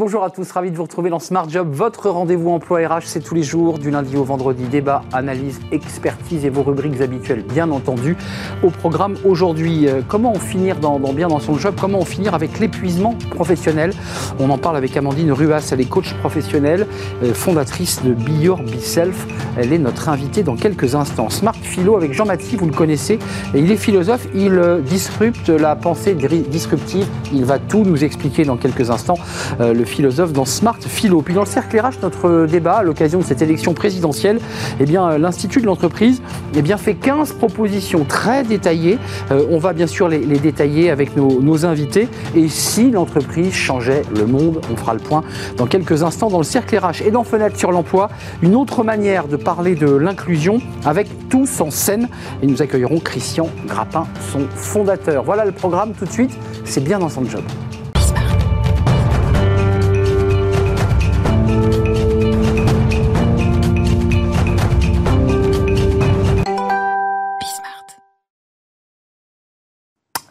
Bonjour à tous, ravi de vous retrouver dans Smart Job. Votre rendez-vous emploi RH, c'est tous les jours, du lundi au vendredi. Débat, analyse, expertise et vos rubriques habituelles, bien entendu. Au programme aujourd'hui, euh, comment en finir dans, bien dans son job? Comment en finir avec l'épuisement professionnel? On en parle avec Amandine Ruas, elle est coach professionnelle, euh, fondatrice de Be Your Be Self. Elle est notre invitée dans quelques instants. Smart Philo avec Jean-Mathie, vous le connaissez, il est philosophe, il euh, disrupte la pensée disruptive. Il va tout nous expliquer dans quelques instants. Philosophe dans Smart Philo. Puis dans le cercle RH, notre débat à l'occasion de cette élection présidentielle, eh bien, l'Institut de l'entreprise eh bien, fait 15 propositions très détaillées. Euh, on va bien sûr les, détailler avec nos, nos, invités. Et si l'entreprise changeait le monde, on fera le point dans quelques instants dans le cercle RH. Et dans Fenêtre sur l'emploi, une autre manière de parler de l'inclusion avec tous en scène. Et nous accueillerons Christian Grappin, son fondateur. Voilà le programme tout de suite. C'est bien dans son job.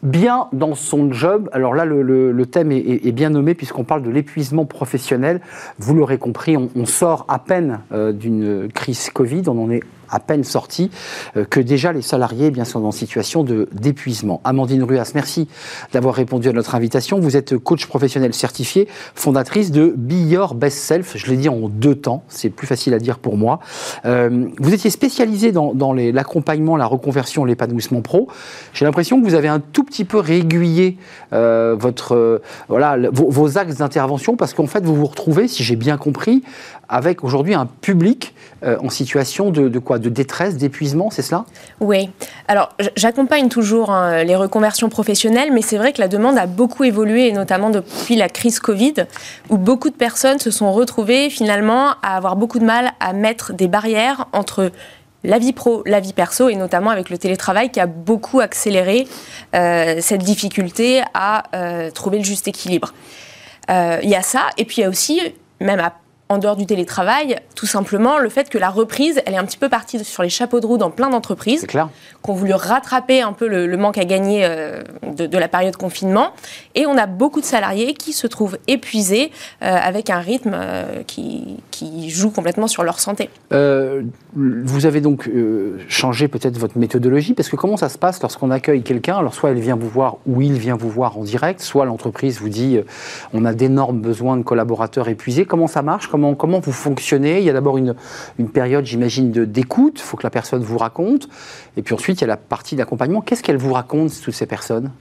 Bien dans son job. Alors là, le, thème est, bien nommé puisqu'on parle de l'épuisement professionnel. Vous l'aurez compris, on, sort à peine euh, d'une crise Covid, on en est à peine sorti, euh, que déjà les salariés eh bien, sont en situation d'épuisement. Amandine Ruas, merci d'avoir répondu à notre invitation. Vous êtes coach professionnel certifié, fondatrice de Be Your Best Self. Je l'ai dit en deux temps, c'est plus facile à dire pour moi. Euh, vous étiez spécialisé dans, l'accompagnement, la reconversion, l'épanouissement pro. J'ai l'impression que vous avez un tout petit peu réaiguillé euh, votre, voilà, vos, axes d'intervention parce qu'en fait, vous vous retrouvez, si j'ai bien compris, avec aujourd'hui un public en situation de, quoi De détresse, d'épuisement, c'est cela? Oui. Alors, j'accompagne toujours hein, les reconversions professionnelles, mais c'est vrai que la demande a beaucoup évolué, notamment depuis la crise Covid, où beaucoup de personnes se sont retrouvées finalement à avoir beaucoup de mal à mettre des barrières entre la vie pro, la vie perso, et notamment avec le télétravail qui a beaucoup accéléré euh, cette difficulté à euh, trouver le juste équilibre. Il y a ça, et puis il y a aussi, même à en dehors du télétravail, tout simplement le fait que la reprise, elle est un petit peu partie sur les chapeaux de roue dans plein d'entreprises, qui ont voulu rattraper un peu le, manque à gagner euh, de, la période confinement. Et on a beaucoup de salariés qui se trouvent épuisés euh, avec un rythme euh, qui, qui, joue complètement sur leur santé. vous avez donc changé peut-être votre méthodologie, parce que comment ça se passe lorsqu'on accueille quelqu'un? Alors soit elle vient vous voir ou il vient vous voir en direct, soit l'entreprise vous dit on a d'énormes besoins de collaborateurs épuisés. Comment ça marche? Comment, vous fonctionnez Il y a d'abord une, période, j'imagine, d'écoute. Il faut que la personne vous raconte. Et puis ensuite, il y a la partie d'accompagnement. Qu'est-ce qu'elles vous racontent, toutes ces personnes?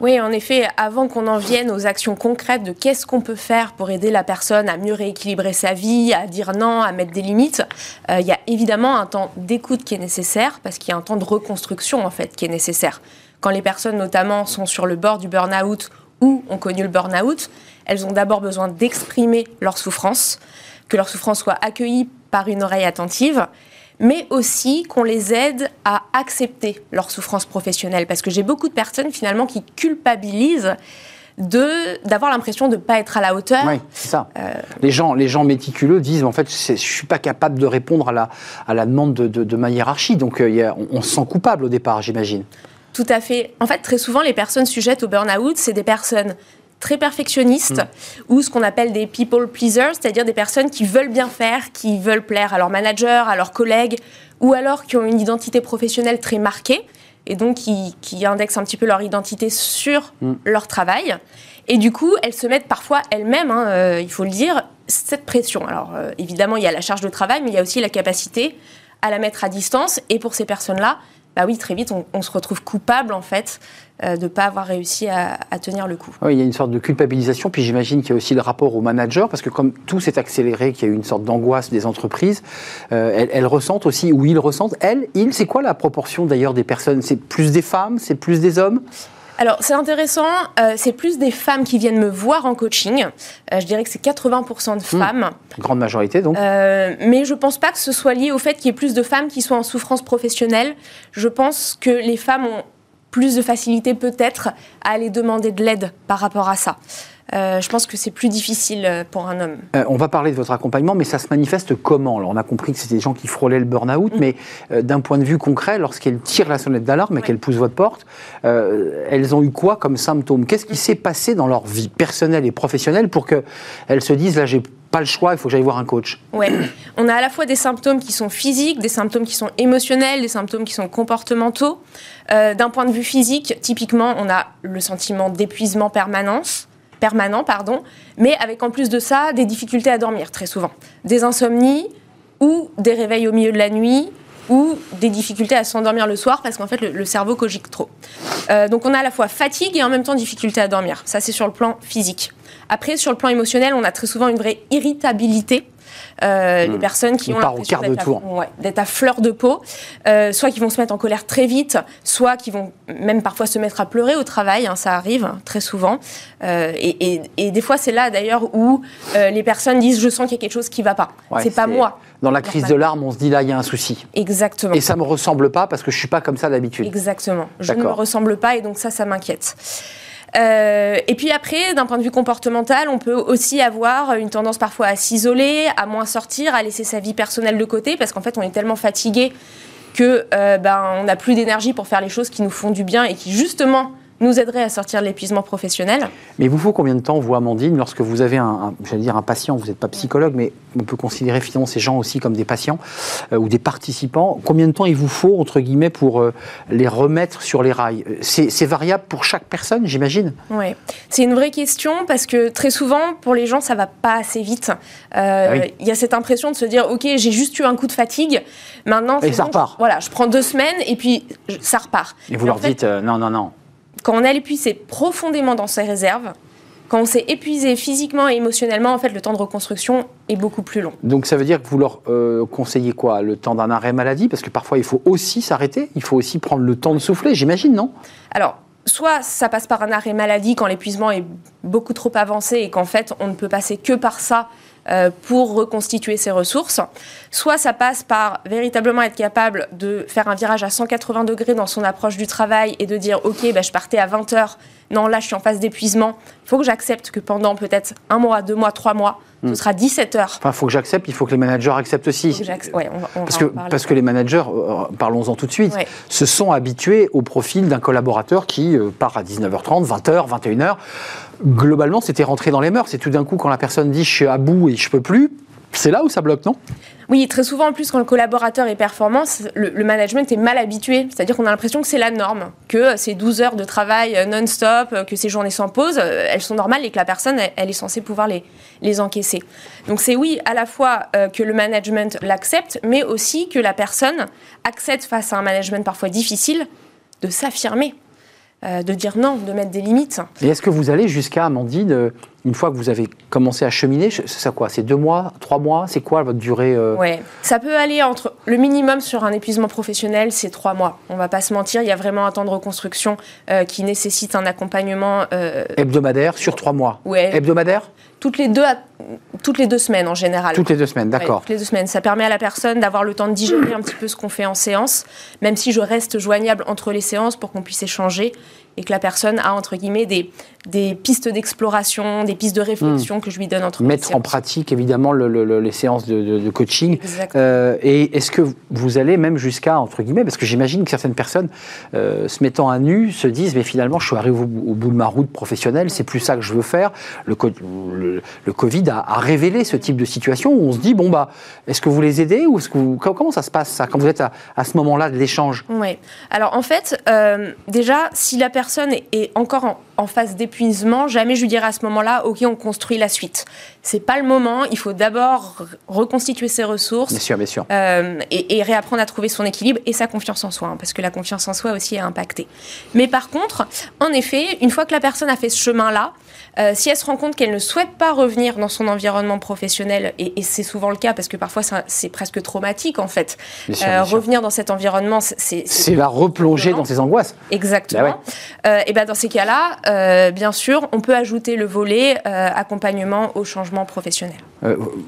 Oui, en effet, avant qu'on en vienne aux actions concrètes de qu'est-ce qu'on peut faire pour aider la personne à mieux rééquilibrer sa vie, à dire non, à mettre des limites, euh, il y a évidemment un temps d'écoute qui est nécessaire parce qu'il y a un temps de reconstruction en fait qui est nécessaire. Quand les personnes notamment sont sur le bord du burn-out ou ont connu le burn-out, elles ont d'abord besoin d'exprimer leur souffrance, que leur souffrance soit accueillie par une oreille attentive, mais aussi qu'on les aide à accepter leur souffrance professionnelle. Parce que j'ai beaucoup de personnes finalement qui culpabilisent d'avoir l'impression de ne pas être à la hauteur. Oui, c'est ça. Euh, les, gens, les gens méticuleux disent, en fait, je ne suis pas capable de répondre à la, à la demande de, de, ma hiérarchie. Donc, euh, on, on, se sent coupable au départ, j'imagine. Tout à fait. En fait, très souvent, les personnes sujettes au burn-out, c'est des personnes très perfectionnistes mm. ou ce qu'on appelle des people pleasers, c'est-à-dire des personnes qui veulent bien faire, qui veulent plaire à leur manager, à leurs collègues, ou alors qui ont une identité professionnelle très marquée et donc qui, qui indexent un petit peu leur identité sur mm. leur travail. Et du coup, elles se mettent parfois elles-mêmes, hein, euh, il faut le dire, cette pression. Alors euh, évidemment, il y a la charge de travail, mais il y a aussi la capacité à la mettre à distance. Et pour ces personnes-là, bah oui, très vite, on, se retrouve coupable, en fait, euh, de ne pas avoir réussi à, tenir le coup. Oui, il y a une sorte de culpabilisation, puis j'imagine qu'il y a aussi le rapport au manager, parce que comme tout s'est accéléré, qu'il y a eu une sorte d'angoisse des entreprises, euh, elles, ressentent aussi, ou ils ressentent, elles, ils, c'est quoi la proportion d'ailleurs des personnes? C'est plus des femmes, c'est plus des hommes? Alors c'est intéressant, euh, c'est plus des femmes qui viennent me voir en coaching. Euh, je dirais que c'est 80% de hmm. femmes. grande majorité donc. Euh, mais je ne pense pas que ce soit lié au fait qu'il y ait plus de femmes qui soient en souffrance professionnelle. Je pense que les femmes ont plus de facilité peut-être à aller demander de l'aide par rapport à ça. Euh, je pense que c'est plus difficile euh, pour un homme. Euh, on va parler de votre accompagnement, mais ça se manifeste comment Alors, On a compris que c'était des gens qui frôlaient le burn-out, mm. mais d'un point de vue concret, lorsqu'elles tirent la sonnette d'alarme et qu'elles poussent votre porte, elles ont eu quoi comme symptômes Qu'est-ce qui s'est passé dans leur vie personnelle et professionnelle pour qu'elles se disent là, j'ai pas le choix, il faut que j'aille voir un coach? Ouais. On a à la fois des symptômes qui sont physiques, des symptômes qui sont émotionnels, des symptômes qui sont comportementaux. D'un point de vue physique, typiquement, on a le sentiment d'épuisement permanence permanent, pardon, mais avec en plus de ça des difficultés à dormir très souvent, des insomnies ou des réveils au milieu de la nuit ou des difficultés à s'endormir le soir parce qu'en fait le, cerveau cogite trop. Euh, donc on a à la fois fatigue et en même temps difficulté à dormir. Ça c'est sur le plan physique. Après sur le plan émotionnel, on a très souvent une vraie irritabilité euh, les hmm. personnes qui ont l'impression d'être à, fleur de peau, euh, soit qui vont se mettre en colère très vite, soit qui vont même parfois se mettre à pleurer au travail, hein, ça arrive très souvent. Euh, et, des fois, c'est là d'ailleurs où les personnes disent je sens qu'il y a quelque chose qui ne va pas. c'est pas moi. Dans la crise de larmes, on se dit là, il y a un souci. Exactement. Et ça me ressemble pas parce que je suis pas comme ça d'habitude. Exactement. Je ne me ressemble pas et donc ça, ça m'inquiète. Euh, et puis après, d'un point de vue comportemental, on peut aussi avoir une tendance parfois à s'isoler, à moins sortir, à laisser sa vie personnelle de côté, parce qu'en fait, on est tellement fatigué que euh, ben, on n'a plus d'énergie pour faire les choses qui nous font du bien et qui justement nous aiderait à sortir de l'épuisement professionnel. Mais il vous faut combien de temps, vous, Amandine, lorsque vous avez un, j'allais dire un patient, vous n'êtes pas psychologue, mais on peut considérer finalement ces gens aussi comme des patients euh, ou des participants. Combien de temps il vous faut, entre guillemets, pour euh, les remettre sur les rails? C'est, variable pour chaque personne, j'imagine? Oui, c'est une vraie question parce que très souvent, pour les gens, ça va pas assez vite. Euh, ah il y a cette impression de se dire, OK, j'ai juste eu un coup de fatigue, maintenant... Et ça repart. voilà, je prends deux semaines et puis ça repart. Et vous leur dites, non, non, non quand on a épuisé profondément dans ses réserves, quand on s'est épuisé physiquement et émotionnellement, en fait, le temps de reconstruction est beaucoup plus long. Donc ça veut dire que vous leur euh, conseillez quoi? Le temps d'un arrêt maladie? Parce que parfois, il faut aussi s'arrêter, il faut aussi prendre le temps de souffler, j'imagine, non? Alors, soit ça passe par un arrêt maladie quand l'épuisement est beaucoup trop avancé et qu'en fait, on ne peut passer que par ça pour reconstituer ses ressources. Soit ça passe par véritablement être capable de faire un virage à 180 degrés dans son approche du travail et de dire ok, bah, je partais à 20 heures, non là je suis en phase d'épuisement, il faut que j'accepte que pendant peut-être un mois, deux mois, trois mois, ce hmm. sera 17 heures. Enfin, il faut que j'accepte, il faut que les managers acceptent aussi. parce, que, parce que les managers, euh, parlons-en tout de suite, se sont habitués au profil d'un collaborateur qui euh, part à 19h30, 20h, 21h globalement, c'était rentré dans les mœurs. C'est tout d'un coup, quand la personne dit je suis à bout et je peux plus, c'est là où ça bloque, non? Oui, très souvent, en plus, quand le collaborateur est performant, le, management est mal habitué. C'est-à-dire qu'on a l'impression que c'est la norme, que ces 12 heures de travail euh, non-stop, euh, que ces journées sans pause, euh, elles sont normales et que la personne, elle, est censée pouvoir les, les encaisser. Donc c'est oui, à la fois que le management l'accepte, mais aussi que la personne accepte face à un management parfois difficile de s'affirmer. Euh, de dire non, de mettre des limites. Et est-ce que vous allez jusqu'à, Amandine, euh, une fois que vous avez commencé à cheminer, c'est ça quoi C'est deux mois, trois mois C'est quoi votre durée euh Oui, ça peut aller entre. Le minimum sur un épuisement professionnel, c'est trois mois. On va pas se mentir, il y a vraiment un temps de reconstruction qui nécessite un accompagnement. Hebdomadaire sur trois mois Ouais. Hebdomadaire? Toutes les, deux, toutes les deux semaines en général. Toutes les deux semaines, d'accord. toutes les deux semaines. Ça permet à la personne d'avoir le temps de digérer un petit peu ce qu'on fait en séance, même si je reste joignable entre les séances pour qu'on puisse échanger et que la personne a, entre guillemets, des, des pistes d'exploration, des pistes de réflexion hmm. que je lui donne entre Mettre en pratique, évidemment, les séances de, coaching. Euh, et est-ce que vous allez même jusqu'à, entre guillemets, parce que j'imagine que certaines personnes, euh, se mettant à nu, se disent, mais finalement, je suis arrivé au, bout de ma route professionnelle, c'est plus ça que je veux faire. Le, le, Covid a, révélé ce type de situation où on se dit, bon, bah, est-ce que vous les aidez ou est-ce que vous, comment ça se passe, ça, quand vous êtes à, ce moment-là de l'échange? Oui. Alors, en fait, euh, déjà, si la personne est, encore en, en phase d'épuisement, jamais je lui dirai à ce moment-là, OK, on construit la suite. C'est pas le moment. Il faut d'abord reconstituer ses ressources. Bien sûr, bien sûr. Euh, et, réapprendre à trouver son équilibre et sa confiance en soi, hein, parce que la confiance en soi aussi est impactée. Mais par contre, en effet, une fois que la personne a fait ce chemin-là, euh, si elle se rend compte qu'elle ne souhaite pas revenir dans son environnement professionnel, et, c'est souvent le cas parce que parfois c'est presque traumatique en fait, euh, revenir dans cet environnement, c'est... C'est la replonger dans ses angoisses. Exactement. Bah et ben dans ces cas-là, bien sûr, on peut ajouter le volet accompagnement au changement professionnel.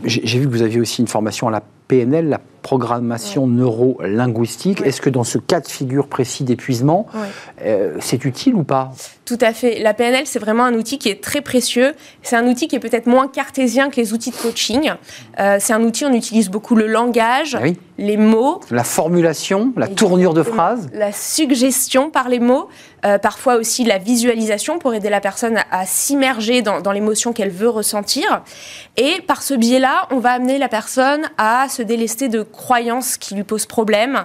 J'ai vu que vous aviez aussi une formation à la PNL, la programmation neuro-linguistique. Est-ce que dans ce cas de figure précis d'épuisement, euh, c'est utile ou pas? Tout à fait. La PNL, c'est vraiment un outil qui est très précieux. C'est un outil qui est peut-être moins cartésien que les outils de coaching. Euh, c'est un outil, on utilise beaucoup le langage, les mots. La formulation, la tournure de phrase. La suggestion par les mots. Euh, parfois aussi la visualisation pour aider la personne à, s'immerger dans, dans l'émotion qu'elle veut ressentir. Et par ce biais-là, on va amener la personne à se délester de croyances qui lui posent problème,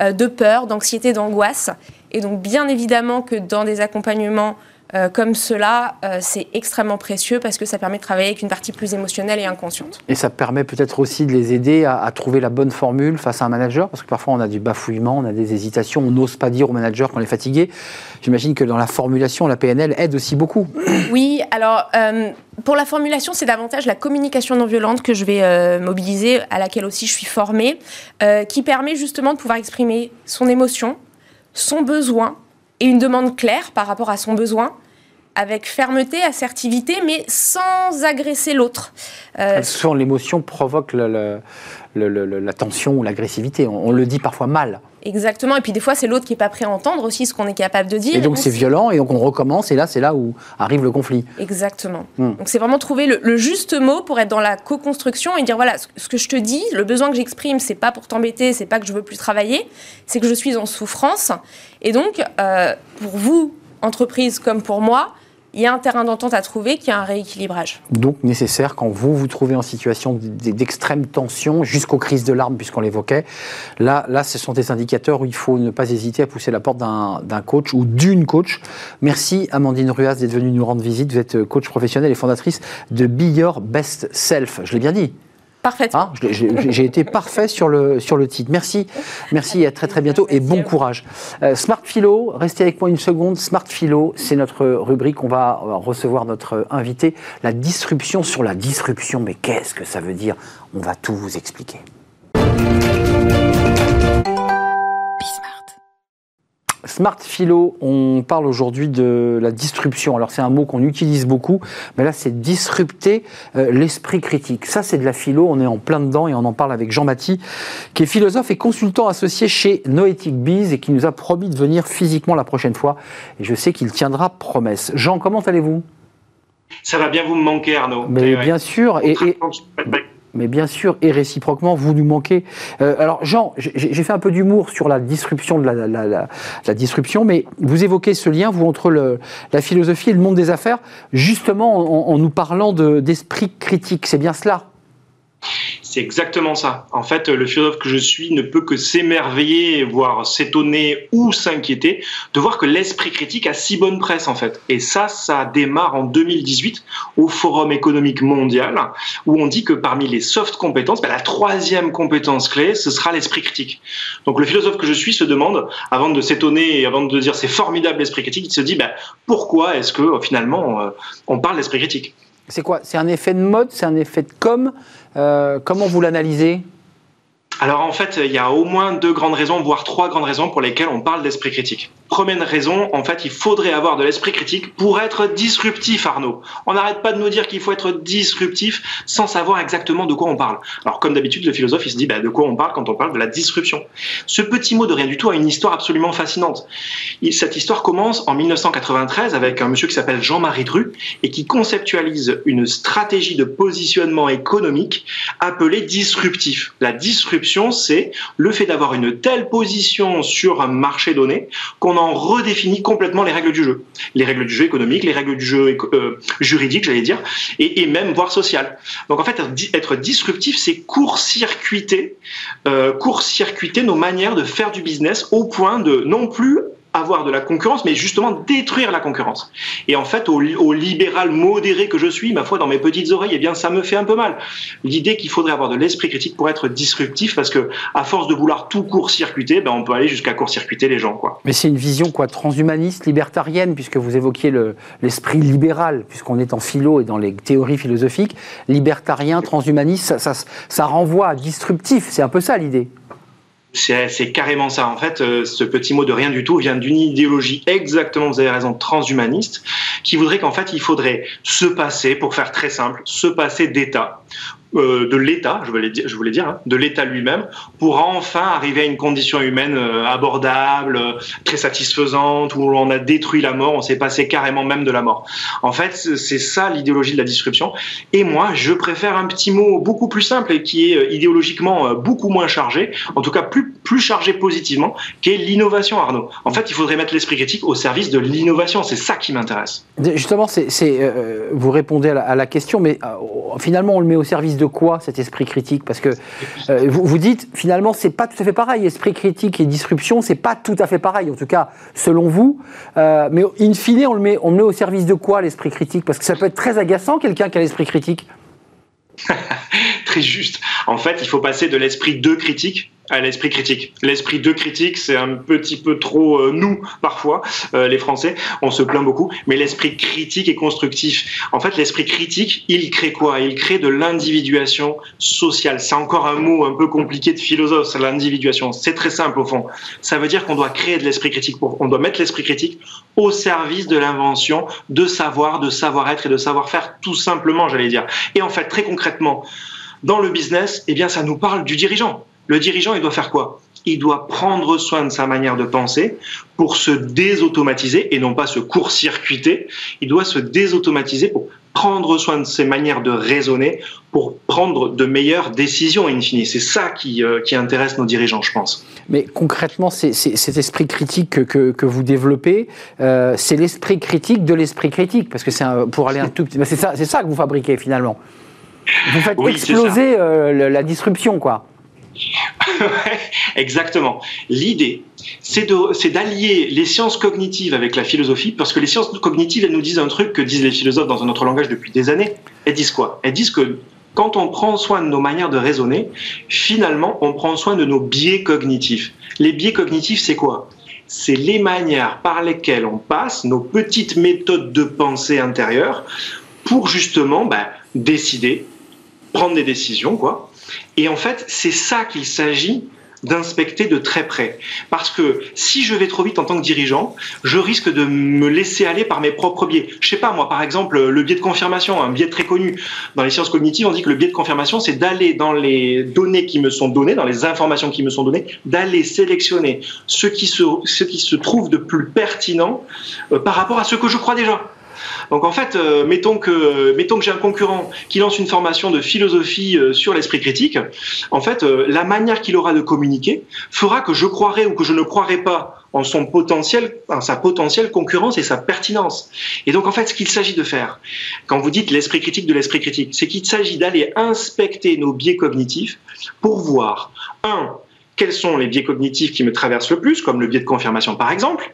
euh, de peur, d'anxiété, d'angoisse. Et donc, bien évidemment que dans des accompagnements euh, comme cela, euh, c'est extrêmement précieux parce que ça permet de travailler avec une partie plus émotionnelle et inconsciente. Et ça permet peut-être aussi de les aider à, trouver la bonne formule face à un manager, parce que parfois on a du bafouillement, on a des hésitations, on n'ose pas dire au manager qu'on est fatigué. J'imagine que dans la formulation, la PNL aide aussi beaucoup. Oui, alors euh, pour la formulation, c'est davantage la communication non violente que je vais mobiliser, à laquelle aussi je suis formée, qui permet justement de pouvoir exprimer son émotion, son besoin et une demande claire par rapport à son besoin avec fermeté, assertivité, mais sans agresser l'autre. Euh, Souvent, l'émotion provoque la tension ou l'agressivité. On, le dit parfois mal. Exactement. Et puis des fois, c'est l'autre qui n'est pas prêt à entendre aussi ce qu'on est capable de dire. Et donc c'est violent, et donc on recommence, et là, c'est là où arrive le conflit. Exactement. Hmm. Donc c'est vraiment trouver le, juste mot pour être dans la co-construction et dire voilà, ce que je te dis, le besoin que j'exprime, c'est pas pour t'embêter, c'est pas que je veux plus travailler, c'est que je suis en souffrance. Et donc, euh, pour vous, entreprise comme pour moi, il y a un terrain d'entente à trouver qui a un rééquilibrage. Donc nécessaire quand vous vous trouvez en situation d'extrême tension jusqu'aux crises de larmes puisqu'on l'évoquait. Là, là, ce sont des indicateurs où il faut ne pas hésiter à pousser la porte d'un coach ou d'une coach. Merci Amandine Ruas d'être venue nous rendre visite. Vous êtes coach professionnelle et fondatrice de Be Your Best Self. Je l'ai bien dit. Parfaitement. Hein, j'ai été parfait sur le, sur le titre. Merci, merci et à très très bientôt et bon courage. Euh, Smart Philo, restez avec moi une seconde. Smart Philo, c'est notre rubrique. On va recevoir notre invité. La disruption sur la disruption. Mais qu'est-ce que ça veut dire? On va tout vous expliquer. Smart Philo, on parle aujourd'hui de la disruption. Alors c'est un mot qu'on utilise beaucoup, mais là c'est disrupter euh, l'esprit critique. Ça c'est de la philo, on est en plein dedans et on en parle avec Jean Maty, qui est philosophe et consultant associé chez Noetic Biz et qui nous a promis de venir physiquement la prochaine fois. Et je sais qu'il tiendra promesse. Jean, comment allez-vous? Ça va bien vous me manquer, Arnaud. Mais bien sûr. Et, et, mais bien sûr, et réciproquement, vous nous manquez. Euh, alors, Jean, j'ai fait un peu d'humour sur la disruption de la, la, disruption, mais vous évoquez ce lien, vous, entre la philosophie et le monde des affaires, justement en, en nous parlant d'esprit critique. C'est bien cela c'est exactement ça. En fait, le philosophe que je suis ne peut que s'émerveiller, voire s'étonner ou s'inquiéter de voir que l'esprit critique a si bonne presse en fait. Et ça, ça démarre en 2018 au Forum économique mondial où on dit que parmi les soft compétences, ben, la troisième compétence clé, ce sera l'esprit critique. Donc le philosophe que je suis se demande, avant de s'étonner et avant de dire c'est formidable l'esprit critique, il se dit ben, pourquoi est-ce que finalement euh, on parle d'esprit critique? C'est quoi? C'est un effet de mode? C'est un effet de com? Euh, Comment vous l'analysez? Alors en fait, il y a au moins deux grandes raisons, voire trois grandes raisons pour lesquelles on parle d'esprit critique. Première raison, en fait, il faudrait avoir de l'esprit critique pour être disruptif, Arnaud. On n'arrête pas de nous dire qu'il faut être disruptif sans savoir exactement de quoi on parle. Alors comme d'habitude, le philosophe, il se dit bah, de quoi on parle quand on parle de la disruption. Ce petit mot de rien du tout a une histoire absolument fascinante. Cette histoire commence en 1993 avec un monsieur qui s'appelle Jean-Marie Dru et qui conceptualise une stratégie de positionnement économique appelée disruptif. La disruption c'est le fait d'avoir une telle position sur un marché donné qu'on en redéfinit complètement les règles du jeu. Les règles du jeu économique, les règles du jeu euh, juridique, j'allais dire, et, même voire social. Donc en fait, être disruptif, c'est court-circuiter, euh, court-circuiter nos manières de faire du business au point de non plus avoir de la concurrence, mais justement détruire la concurrence. Et en fait, au, libéral modéré que je suis, ma foi, dans mes petites oreilles, eh bien, ça me fait un peu mal. L'idée qu'il faudrait avoir de l'esprit critique pour être disruptif, parce que à force de vouloir tout court-circuiter, ben, on peut aller jusqu'à court-circuiter les gens, quoi. Mais c'est une vision quoi, transhumaniste, libertarienne, puisque vous évoquiez l'esprit libéral, puisqu'on est en philo et dans les théories philosophiques, libertarien, transhumaniste, ça, ça, ça renvoie à disruptif. C'est un peu ça l'idée. C'est carrément ça. En fait, euh, ce petit mot de rien du tout vient d'une idéologie exactement, vous avez raison, transhumaniste, qui voudrait qu'en fait, il faudrait se passer, pour faire très simple, se passer d'État euh, de l'État, je voulais dire, hein, de l'État lui-même, pour enfin arriver à une condition humaine euh, abordable, euh, très satisfaisante, où on a détruit la mort, on s'est passé carrément même de la mort. En fait, c'est ça l'idéologie de la disruption. Et moi, je préfère un petit mot beaucoup plus simple et qui est idéologiquement beaucoup moins chargé, en tout cas plus plus chargé positivement, qui est l'innovation, Arnaud. En fait, il faudrait mettre l'esprit critique au service de l'innovation. C'est ça qui m'intéresse. Justement, vous répondez à la, à la question, mais finalement, on le met au service de de quoi cet esprit critique Parce que euh, vous, vous, dites finalement c'est pas tout à fait pareil. Esprit critique et disruption, c'est pas tout à fait pareil, en tout cas selon vous. Euh, mais in fine, on le, met, on le met au service de quoi l'esprit critique Parce que ça peut être très agaçant quelqu'un qui a l'esprit critique. très juste. En fait, il faut passer de l'esprit de critique à l'esprit critique. L'esprit de critique, c'est un petit peu trop euh, nous parfois, euh, les Français. On se plaint beaucoup, mais l'esprit critique est constructif. En fait, l'esprit critique, il crée quoi? Il crée de l'individuation sociale. C'est encore un mot un peu compliqué de philosophe, l'individuation. C'est très simple au fond. Ça veut dire qu'on doit créer de l'esprit critique. On doit mettre l'esprit critique au service de l'invention, de savoir, de savoir-être et de savoir-faire, tout simplement, j'allais dire. Et en fait, très concrètement, dans le business, eh bien, ça nous parle du dirigeant. Le dirigeant, il doit faire quoi? Il doit prendre soin de sa manière de penser pour se désautomatiser et non pas se court-circuiter. Il doit se désautomatiser pour prendre soin de ses manières de raisonner pour prendre de meilleures décisions in fine. C'est ça qui, euh, qui, intéresse nos dirigeants, je pense. Mais concrètement, c'est, cet esprit critique que, que, vous développez, euh, c'est l'esprit critique de l'esprit critique, parce que c'est pour aller un tout petit... C'est ça, c'est ça que vous fabriquez finalement. Vous faites exploser euh, la disruption, quoi. Exactement. L'idée, c'est d'allier les sciences cognitives avec la philosophie, parce que les sciences cognitives, elles nous disent un truc que disent les philosophes dans un autre langage depuis des années. Elles disent quoi? Elles disent que quand on prend soin de nos manières de raisonner, finalement, on prend soin de nos biais cognitifs. Les biais cognitifs, c'est quoi? C'est les manières par lesquelles on passe nos petites méthodes de pensée intérieure pour justement ben, décider, prendre des décisions, quoi, et en fait, c'est ça qu'il s'agit d'inspecter de très près. Parce que si je vais trop vite en tant que dirigeant, je risque de me laisser aller par mes propres biais. Je sais pas, moi, par exemple, le biais de confirmation, un biais très connu. Dans les sciences cognitives, on dit que le biais de confirmation, c'est d'aller dans les données qui me sont données, dans les informations qui me sont données, d'aller sélectionner ce qui se, ce qui se trouve de plus pertinent euh, par rapport à ce que je crois déjà. Donc en fait, euh, mettons que mettons que j'ai un concurrent qui lance une formation de philosophie euh, sur l'esprit critique. En fait, euh, la manière qu'il aura de communiquer fera que je croirai ou que je ne croirai pas en son potentiel, en sa potentielle concurrence et sa pertinence. Et donc en fait, ce qu'il s'agit de faire, quand vous dites l'esprit critique de l'esprit critique, c'est qu'il s'agit d'aller inspecter nos biais cognitifs pour voir un quels sont les biais cognitifs qui me traversent le plus, comme le biais de confirmation par exemple,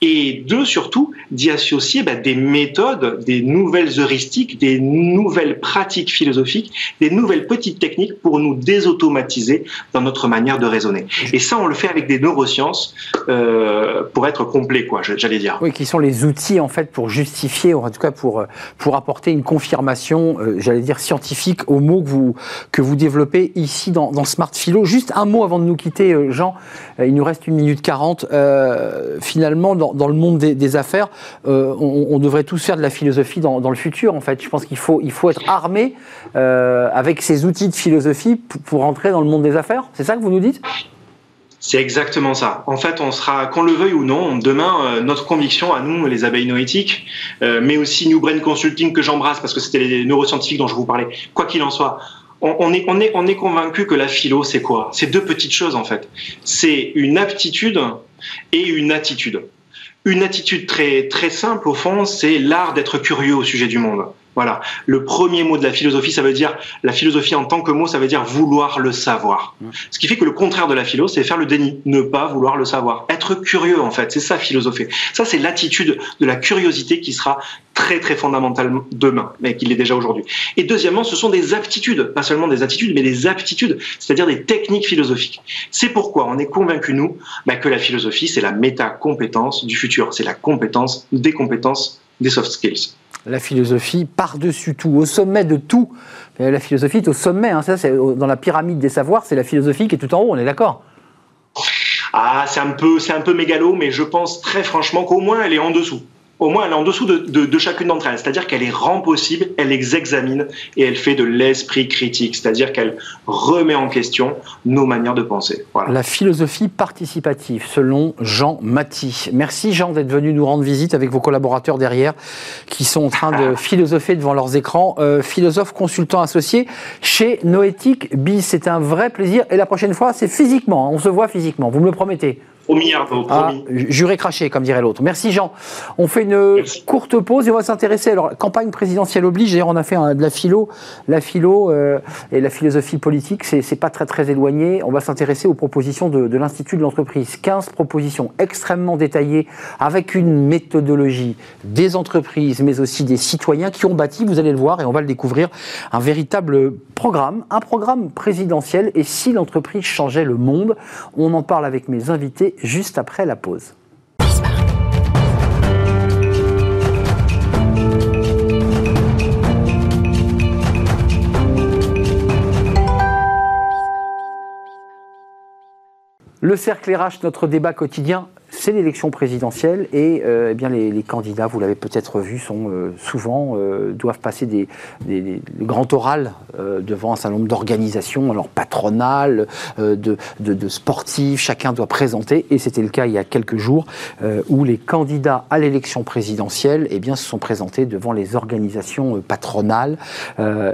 et deux, surtout, d'y associer bah, des méthodes, des nouvelles heuristiques, des nouvelles pratiques philosophiques, des nouvelles petites techniques pour nous désautomatiser dans notre manière de raisonner. Et ça, on le fait avec des neurosciences euh, pour être complet, quoi, j'allais dire. Oui, qui sont les outils, en fait, pour justifier, en tout cas pour, pour apporter une confirmation, euh, j'allais dire, scientifique aux mots que vous, que vous développez ici dans, dans Smart Philo. Juste un mot avant de nous quitter, euh, Jean, il nous reste une minute quarante. finalement, dans le monde des, affaires, euh, on, devrait tous faire de la philosophie dans, le futur, en fait. Je pense qu'il faut, être armé euh, avec ces outils de philosophie pour, entrer dans le monde des affaires. C'est ça que vous nous dites? C'est exactement ça. En fait, on sera, qu'on le veuille ou non, demain, euh, notre conviction à nous, les abeilles noétiques, mais aussi New Brain Consulting que j'embrasse parce que c'était les neuroscientifiques dont je vous parlais. Quoi qu'il en soit, on, est, on, est, on est convaincu que la philo, c'est quoi? C'est deux petites choses en fait. C'est une aptitude et une attitude. Une attitude très, très simple, au fond, c'est l'art d'être curieux au sujet du monde. Voilà. Le premier mot de la philosophie, ça veut dire, la philosophie en tant que mot, ça veut dire vouloir le savoir. Ce qui fait que le contraire de la philo, c'est faire le déni, ne pas vouloir le savoir. Être curieux, en fait, c'est ça philosopher. Ça, c'est l'attitude de la curiosité qui sera très, très fondamentale demain, mais qui l'est déjà aujourd'hui. Et deuxièmement, ce sont des aptitudes, pas seulement des attitudes, mais des aptitudes, c'est-à-dire des techniques philosophiques. C'est pourquoi on est convaincu, nous, bah, que la philosophie, c'est la méta-compétence du futur. C'est la compétence des compétences des soft skills la philosophie par-dessus tout, au sommet de tout. La philosophie est au sommet, hein, dans la pyramide des savoirs, c'est la philosophie qui est tout en haut, on est d'accord? Ah, c'est un un peu mégalo, mais je pense très franchement qu'au moins elle est en dessous. Au moins elle est en dessous de, chacune d'entre elles. C'est-à-dire qu'elle les rend possibles, elle les examine et elle fait de l'esprit critique. C'est-à-dire qu'elle remet en question nos manières de penser. La philosophie participative, selon Jean Maty. Merci Jean d'être venu nous rendre visite avec vos collaborateurs derrière qui sont en train de philosopher devant leurs écrans. Euh, philosophe consultant associé chez Noétique Bis. C'est un vrai plaisir. Et la prochaine fois, c'est physiquement. Hein. On se voit physiquement. Vous me le promettez Promis, Arnaud, ah, juré craché, comme dirait l'autre. Merci Jean. On fait une courte pause et on va s'intéresser. Alors, campagne présidentielle oblige. D'ailleurs, on a fait de la philo, la philo euh, et la philosophie politique. C'est pas très très éloigné. On va s'intéresser aux propositions de, de l'Institut de l'entreprise. 15 propositions extrêmement détaillées avec une méthodologie des entreprises, mais aussi des citoyens qui ont bâti, vous allez le voir et on va le découvrir, un véritable programme, un programme présidentiel. Et si l'entreprise changeait le monde, on en parle avec mes invités juste après la pause. Le cercle RH, notre débat quotidien c'est l'élection présidentielle et euh, eh bien les, candidats, vous l'avez peut-être vu, sont euh, souvent euh, doivent passer des, des, grands orales devant un certain nombre d'organisations, alors patronales, de, de, sportifs, chacun doit présenter et c'était le cas il y a quelques jours où les candidats à l'élection présidentielle eh bien se sont présentés devant les organisations patronales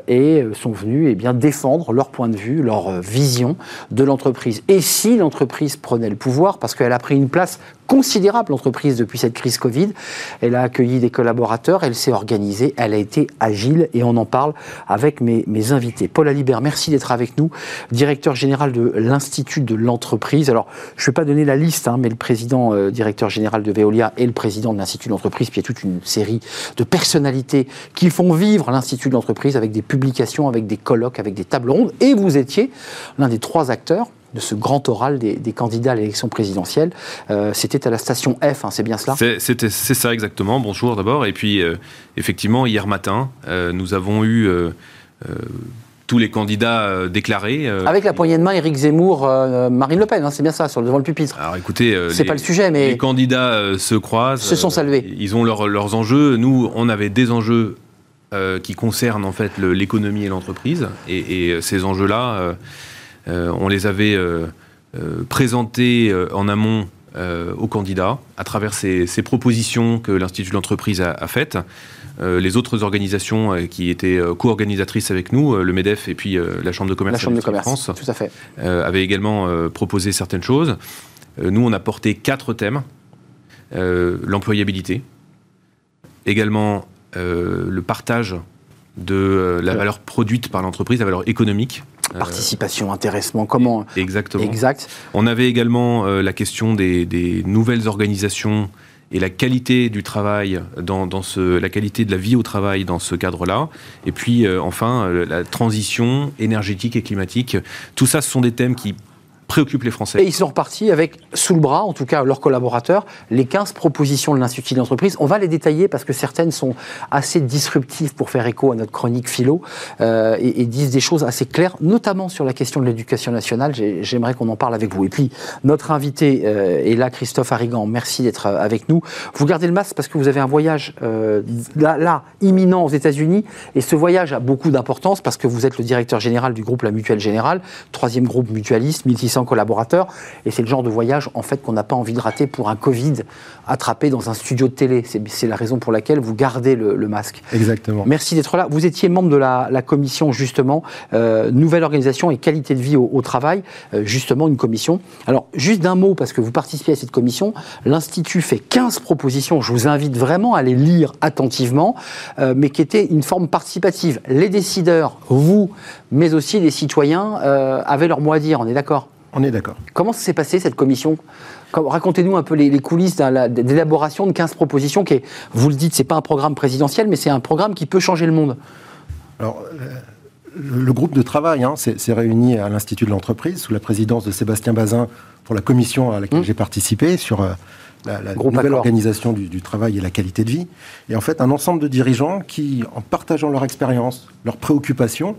et sont venus eh bien défendre leur point de vue, leur vision de l'entreprise. Et si l'entreprise prenait le pouvoir, parce qu'elle a pris une place considérable, l'entreprise, depuis cette crise Covid. Elle a accueilli des collaborateurs, elle s'est organisée, elle a été agile et on en parle avec mes, invités. Paul Alibert, merci d'être avec nous, directeur général de l'Institut de l'entreprise. Alors, je ne vais pas donner la liste, hein, mais le président, euh, directeur général de Veolia et le président de l'Institut de l'entreprise, puis il y a toute une série de personnalités qui font vivre l'Institut de l'entreprise avec des publications, avec des colloques, avec des tables rondes. Et vous étiez l'un des trois acteurs de ce grand oral des, candidats à l'élection présidentielle. Euh, c'était à la station F, hein, c'est bien cela? C'est ça exactement. Bonjour d'abord. Et puis, euh, effectivement, hier matin, euh, nous avons eu tous les candidats déclarés. Avec la poignée de main, Éric Zemmour, Marine Le Pen, hein, c'est bien ça, sur, devant le pupitre. Alors écoutez, c'est pas le sujet, mais les candidats se croisent, se sont salués. Ils ont leurs enjeux. Nous, on avait des enjeux qui concernent en fait l'économie et l'entreprise, et, et, ces enjeux-là on les avait euh, euh, présentés en amont aux candidats à travers ces, propositions que l'Institut de l'entreprise a, faites. les autres organisations qui étaient co-organisatrices avec nous, le MEDEF et puis la Chambre de commerce, de France, tout à fait. avaient également proposé certaines choses. nous, on a porté quatre thèmes. L'employabilité, également le partage de la valeur produite par l'entreprise, la valeur économique euh, Participation, intéressement, comment Exactement. Exact. On avait également euh, la question des, nouvelles organisations et la qualité du travail dans, ce, la qualité de la vie au travail dans ce cadre-là. Et puis euh, enfin la transition énergétique et climatique. Tout ça, ce sont des thèmes qui préoccupe les Français. Et ils sont repartis avec, sous le bras, en tout cas leurs collaborateurs, les 15 propositions de l'Institut d'entreprise. On va les détailler parce que certaines sont assez disruptives pour faire écho à notre chronique philo euh, et, disent des choses assez claires, notamment sur la question de l'éducation nationale. J'aimerais qu'on en parle avec vous. Et puis, notre invité euh, est là, Christophe Harrigan. Merci d'être euh, avec nous. Vous gardez le masque parce que vous avez un voyage là, là, imminent aux États-Unis. Et ce voyage a beaucoup d'importance parce que vous êtes le directeur général du groupe La Mutuelle Générale, troisième groupe mutualiste, 1600 collaborateurs. Et c'est le genre de voyage, en fait, qu'on n'a pas envie de rater pour un Covid attrapé dans un studio de télé. C'est la raison pour laquelle vous gardez le, masque. Exactement. Merci d'être là. Vous étiez membre de la, commission, justement, euh, Nouvelle Organisation et Qualité de Vie au, travail, euh, justement, une commission. Alors, juste d'un mot, parce que vous participez à cette commission, l'Institut fait 15 propositions. Je vous invite vraiment à les lire attentivement, euh, mais qui étaient une forme participative. Les décideurs, vous, mais aussi les citoyens, avaient leur mot à dire, on est d'accord? On est d'accord. Comment s'est passée cette commission? Racontez-nous un peu les, coulisses d'élaboration de 15 propositions qui est, vous le dites, c'est pas un programme présidentiel, mais c'est un programme qui peut changer le monde. Alors, euh, le, groupe de travail hein, s'est réuni à l'Institut de l'entreprise sous la présidence de Sébastien Bazin pour la commission à laquelle mmh. j'ai participé sur euh, la, nouvelle organisation du, du, travail et la qualité de vie. Et en fait, un ensemble de dirigeants qui, en partageant leur expérience, leurs préoccupations,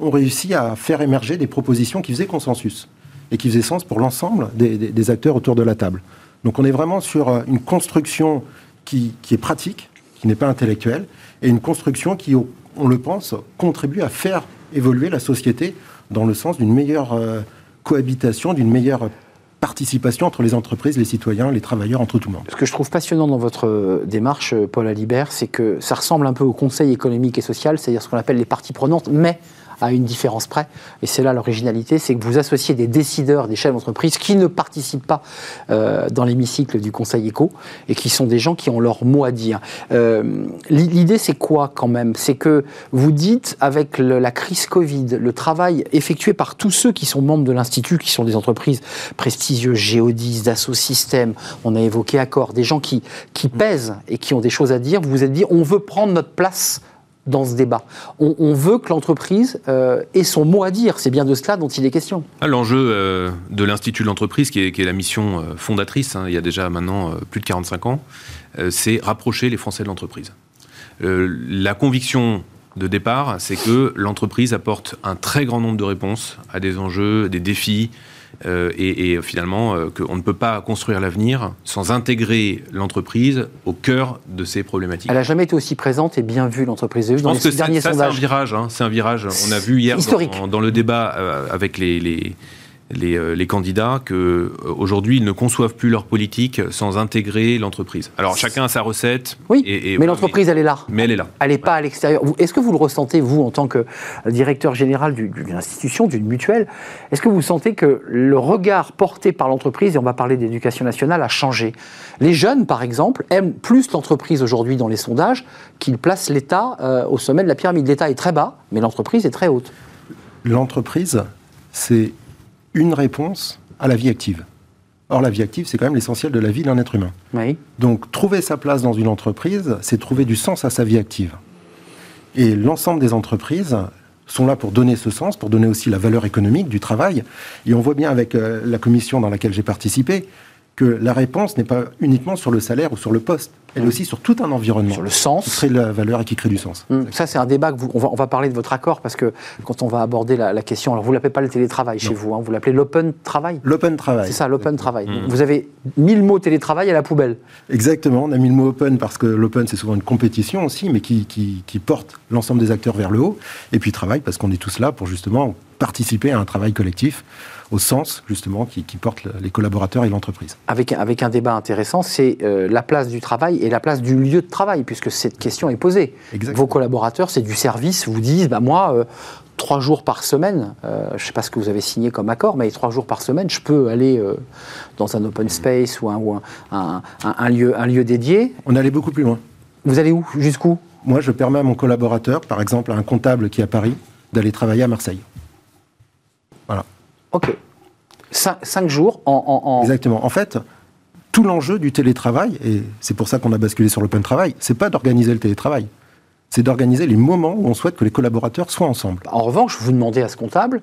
ont réussi à faire émerger des propositions qui faisaient consensus et qui faisait sens pour l'ensemble des, acteurs autour de la table. Donc on est vraiment sur euh, une construction qui, est pratique, qui n'est pas intellectuelle, et une construction qui, on le pense, contribue à faire évoluer la société dans le sens d'une meilleure euh, cohabitation, d'une meilleure participation entre les entreprises, les citoyens, les travailleurs, entre tout le monde. Ce que je trouve passionnant dans votre euh, démarche, Paul Alibert, c'est que ça ressemble un peu au Conseil économique et social, c'est-à-dire ce qu'on appelle les parties prenantes, mais à une différence près, et c'est là l'originalité, c'est que vous associez des décideurs, des chefs d'entreprise qui ne participent pas euh, dans l'hémicycle du Conseil éco, et qui sont des gens qui ont leur mot à dire. Euh, l'idée, c'est quoi quand même? C'est que vous dites, avec la crise Covid, le travail effectué par tous ceux qui sont membres de l'Institut, qui sont des entreprises prestigieuses, Géodis, Dassault Systèmes, on a évoqué Accor, des gens qui, qui pèsent et qui ont des choses à dire, vous vous êtes dit, on veut prendre notre place dans ce débat. On, veut que l'entreprise euh, ait son mot à dire. C'est bien de cela dont il est question. Ah, l'enjeu euh, de l'Institut de l'entreprise, qui, est, la mission euh, fondatrice, hein, il y a déjà maintenant plus de 45 ans, c'est rapprocher les Français de l'entreprise. la conviction de départ, c'est que l'entreprise apporte un très grand nombre de réponses à des enjeux, des défis, euh, et, finalement euh, qu'on ne peut pas construire l'avenir sans intégrer l'entreprise au cœur de ces problématiques. Elle n'a jamais été aussi présente et bien vue l'entreprise dans les derniers sondages. C'est un virage, hein, c'est un virage. On a vu hier dans, dans, le débat euh, avec les, les euh, les, candidats qu'aujourd'hui, euh, ils ne conçoivent plus leur politique sans intégrer l'entreprise. Alors chacun a sa recette. Oui, mais l'entreprise, elle est là. Mais elle est là. Elle n'est pas à l'extérieur. Est-ce que vous le ressentez, vous, en tant que directeur général d'une institution, d'une mutuelle Est-ce que vous sentez que le regard porté par l'entreprise, et on va parler d'éducation nationale, a changé? Les jeunes, par exemple, aiment plus l'entreprise aujourd'hui dans les sondages qu'ils placent l'État euh, au sommet de la pyramide. L'État est très bas, mais l'entreprise est très haute. L'entreprise, c'est une réponse à la vie active. Or, la vie active, c'est quand même l'essentiel de la vie d'un être humain. Donc, trouver sa place dans une entreprise, c'est trouver du sens à sa vie active. Et l'ensemble des entreprises sont là pour donner ce sens, pour donner aussi la valeur économique du travail. Et on voit bien avec euh, la commission dans laquelle j'ai participé que la réponse n'est pas uniquement sur le salaire ou sur le poste, elle est aussi sur tout un environnement. Sur le sens. Qui crée de la valeur et qui crée du sens. Hum, ça, c'est un débat que vous, on, va, parler de votre accord parce que quand on va aborder la, question, alors vous l'appelez pas le télétravail chez vous, hein, vous l'appelez l'open travail. L'open travail. C'est ça, l'open travail. Vous avez mis le mot télétravail à la poubelle. Exactement, on a mis le mot open parce que l'open, c'est souvent une compétition aussi, mais qui, qui, qui porte l'ensemble des acteurs vers le haut. Et puis travail parce qu'on est tous là pour justement participer à un travail collectif au sens justement qui, porte les collaborateurs et l'entreprise. Avec, avec un débat intéressant, c'est euh, la place du travail et la place du lieu de travail, puisque cette question est posée. Vos collaborateurs, c'est du service, vous disent, bah, moi, euh, trois jours par semaine, euh, je ne sais pas ce que vous avez signé comme accord, mais trois jours par semaine, je peux aller dans un open space ou, un, ou un, un, lieu, un lieu dédié. On allait beaucoup plus loin. Vous allez où? Jusqu'où? Moi, je permets à mon collaborateur, par exemple à un comptable qui est à Paris, d'aller travailler à Marseille. Ok. cinq jours en, Exactement. En fait, tout l'enjeu du télétravail, et c'est pour ça qu'on a basculé sur l'open travail, c'est pas d'organiser le télétravail. C'est d'organiser les moments où on souhaite que les collaborateurs soient ensemble. En revanche, vous demandez à ce comptable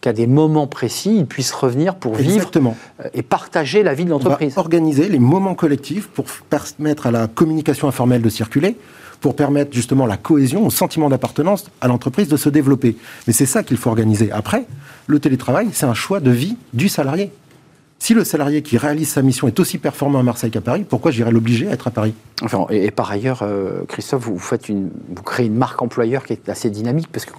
qu'à des moments précis, il puisse revenir pour vivre euh, et partager la vie de l'entreprise. Organiser les moments collectifs pour permettre à la communication informelle de circuler, pour permettre justement la cohésion, au sentiment d'appartenance à l'entreprise de se développer. Mais c'est ça qu'il faut organiser. Après, le télétravail, c'est un choix de vie du salarié. Si le salarié qui réalise sa mission est aussi performant à Marseille qu'à Paris, pourquoi j'irais l'obliger à être à Paris? Enfin, et, par ailleurs, euh, Christophe, vous, créez une marque employeur qui est assez dynamique, parce que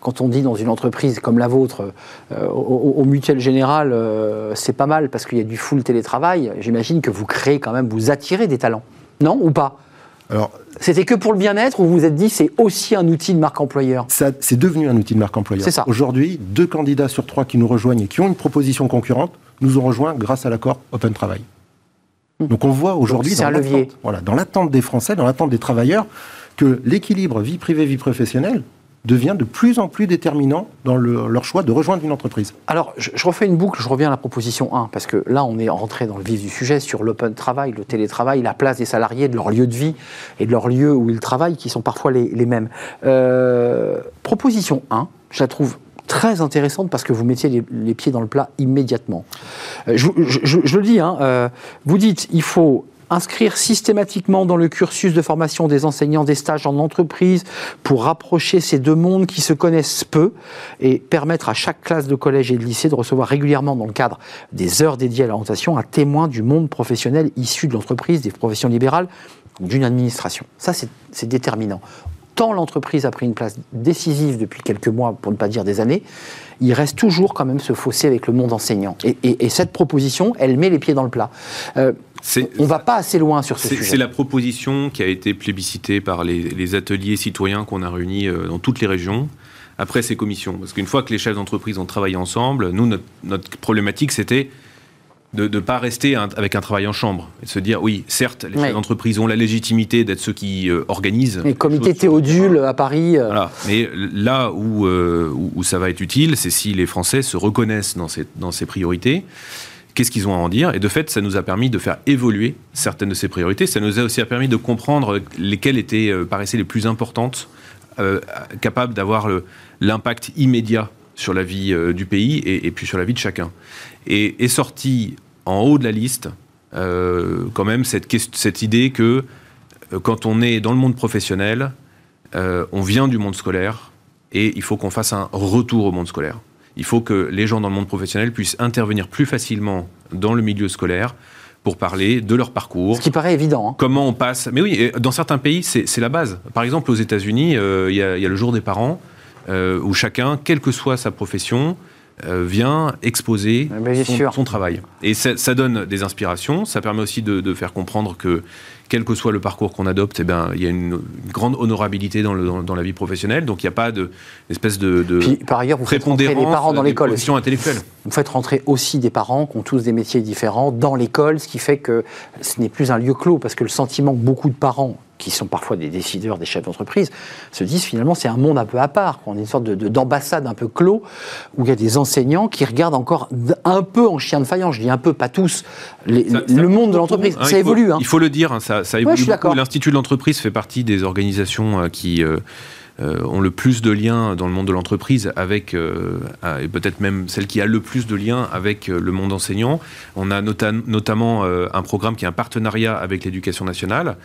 quand on dit dans une entreprise comme la vôtre, euh, au, mutuel général, euh, c'est pas mal parce qu'il y a du full télétravail, j'imagine que vous créez quand même, vous attirez des talents. Non ou pas? Alors, c'était que pour le bien-être ou vous vous êtes dit c'est aussi un outil de marque employeur? C'est devenu un outil de marque employeur. C'est ça. Aujourd'hui, deux candidats sur trois qui nous rejoignent et qui ont une proposition concurrente nous ont rejoints grâce à l'accord Open Travail. Hmm. Donc on voit aujourd'hui dans l'attente voilà, dans des Français, dans l'attente des travailleurs, que l'équilibre vie privée-vie professionnelle devient de plus en plus déterminant dans leur choix de rejoindre une entreprise. Alors, je, refais une boucle, je reviens à la proposition 1, parce que là, on est rentré dans le vif du sujet sur l'open travail, le télétravail, la place des salariés, de leur lieu de vie et de leur lieu où ils travaillent, qui sont parfois les, mêmes. Euh, proposition 1, je la trouve très intéressante parce que vous mettiez les, pieds dans le plat immédiatement. Euh, je, le dis, hein, euh, vous dites il faut inscrire systématiquement dans le cursus de formation des enseignants des stages en entreprise pour rapprocher ces deux mondes qui se connaissent peu et permettre à chaque classe de collège et de lycée de recevoir régulièrement dans le cadre des heures dédiées à l'orientation un témoin du monde professionnel issu de l'entreprise, des professions libérales d'une administration. Ça, c'est déterminant. Tant l'entreprise a pris une place décisive depuis quelques mois, pour ne pas dire des années, il reste toujours quand même ce fossé avec le monde enseignant. Et, cette proposition, elle met les pieds dans le plat. Euh, on ne va pas assez loin sur ce sujet. C'est la proposition qui a été plébiscitée par les, ateliers citoyens qu'on a réunis euh, dans toutes les régions après ces commissions. Parce qu'une fois que les chefs d'entreprise ont travaillé ensemble, nous, notre problématique, c'était de ne pas rester avec un travail en chambre et de se dire oui, certes, les chefs d'entreprise ont la légitimité d'être ceux qui euh, organisent. Les comités Théodule à Paris. Euh. Voilà. Mais là où, euh, où, ça va être utile, c'est si les Français se reconnaissent dans ces, dans ces priorités. Qu'est-ce qu'ils ont à en dire? Et de fait, ça nous a permis de faire évoluer certaines de ces priorités. Ça nous a aussi permis de comprendre lesquelles étaient, paraissaient les plus importantes, capables d'avoir l'impact immédiat sur la vie du pays et, et puis sur la vie de chacun. Et est sorti en haut de la liste euh, quand même cette, cette idée que euh, quand on est dans le monde professionnel, euh, on vient du monde scolaire et il faut qu'on fasse un retour au monde scolaire. Il faut que les gens dans le monde professionnel puissent intervenir plus facilement dans le milieu scolaire pour parler de leur parcours. Ce qui paraît évident. Hein. Comment on passe. Mais oui, dans certains pays, c'est la base. Par exemple, aux États-Unis, il y, y, a le jour des parents où chacun, quelle que soit sa profession, euh, vient exposer son, travail. Et ça, donne des inspirations, ça permet aussi de, faire comprendre que quel que soit le parcours qu'on adopte, eh ben, il y a une, grande honorabilité dans, le, dans, la vie professionnelle, donc il n'y a pas d'espèce de, de, Puis, par ailleurs, vous faites rentrer les parents dans l'école. Vous faites rentrer aussi des parents qui ont tous des métiers différents dans l'école, ce qui fait que ce n'est plus un lieu clos, parce que le sentiment que beaucoup de parents qui sont parfois des décideurs, des chefs d'entreprise, se disent finalement c'est un monde un peu à part. On est une sorte de, d'ambassade un peu clos où il y a des enseignants qui regardent encore un peu en chien de faïence. Je dis un peu, pas tous. le monde de l'entreprise, ça évolue. Hein. Il faut le dire, hein, ça, ça évolue beaucoup. L'Institut de l'entreprise fait partie des organisations euh, qui euh, ont le plus de liens dans le monde de l'entreprise avec, et peut-être même celle qui a le plus de liens avec le monde enseignant. On a notamment un programme qui est un partenariat avec l'éducation nationale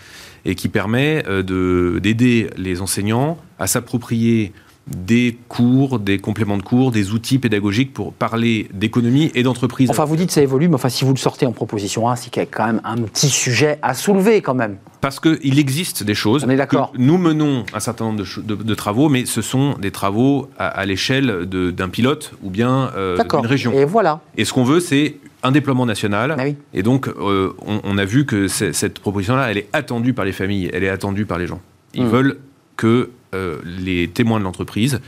et qui permet euh, d'aider les enseignants à s'approprier des cours, des compléments de cours, des outils pédagogiques pour parler d'économie et d'entreprise. Enfin, vous dites ça évolue, mais enfin, si vous le sortez en proposition 1, c'est qu'il y a quand même un petit sujet à soulever quand même. Parce qu'il existe des choses. On est d'accord. Nous menons un certain nombre de, travaux, mais ce sont des travaux à, l'échelle d'un pilote ou bien euh, d'une région. Et voilà. Et ce qu'on veut, c'est un déploiement national. Ah et donc, euh, on, a vu que cette proposition-là, elle est attendue par les familles, elle est attendue par les gens. Ils hmm. veulent que euh, les témoins de l'entreprise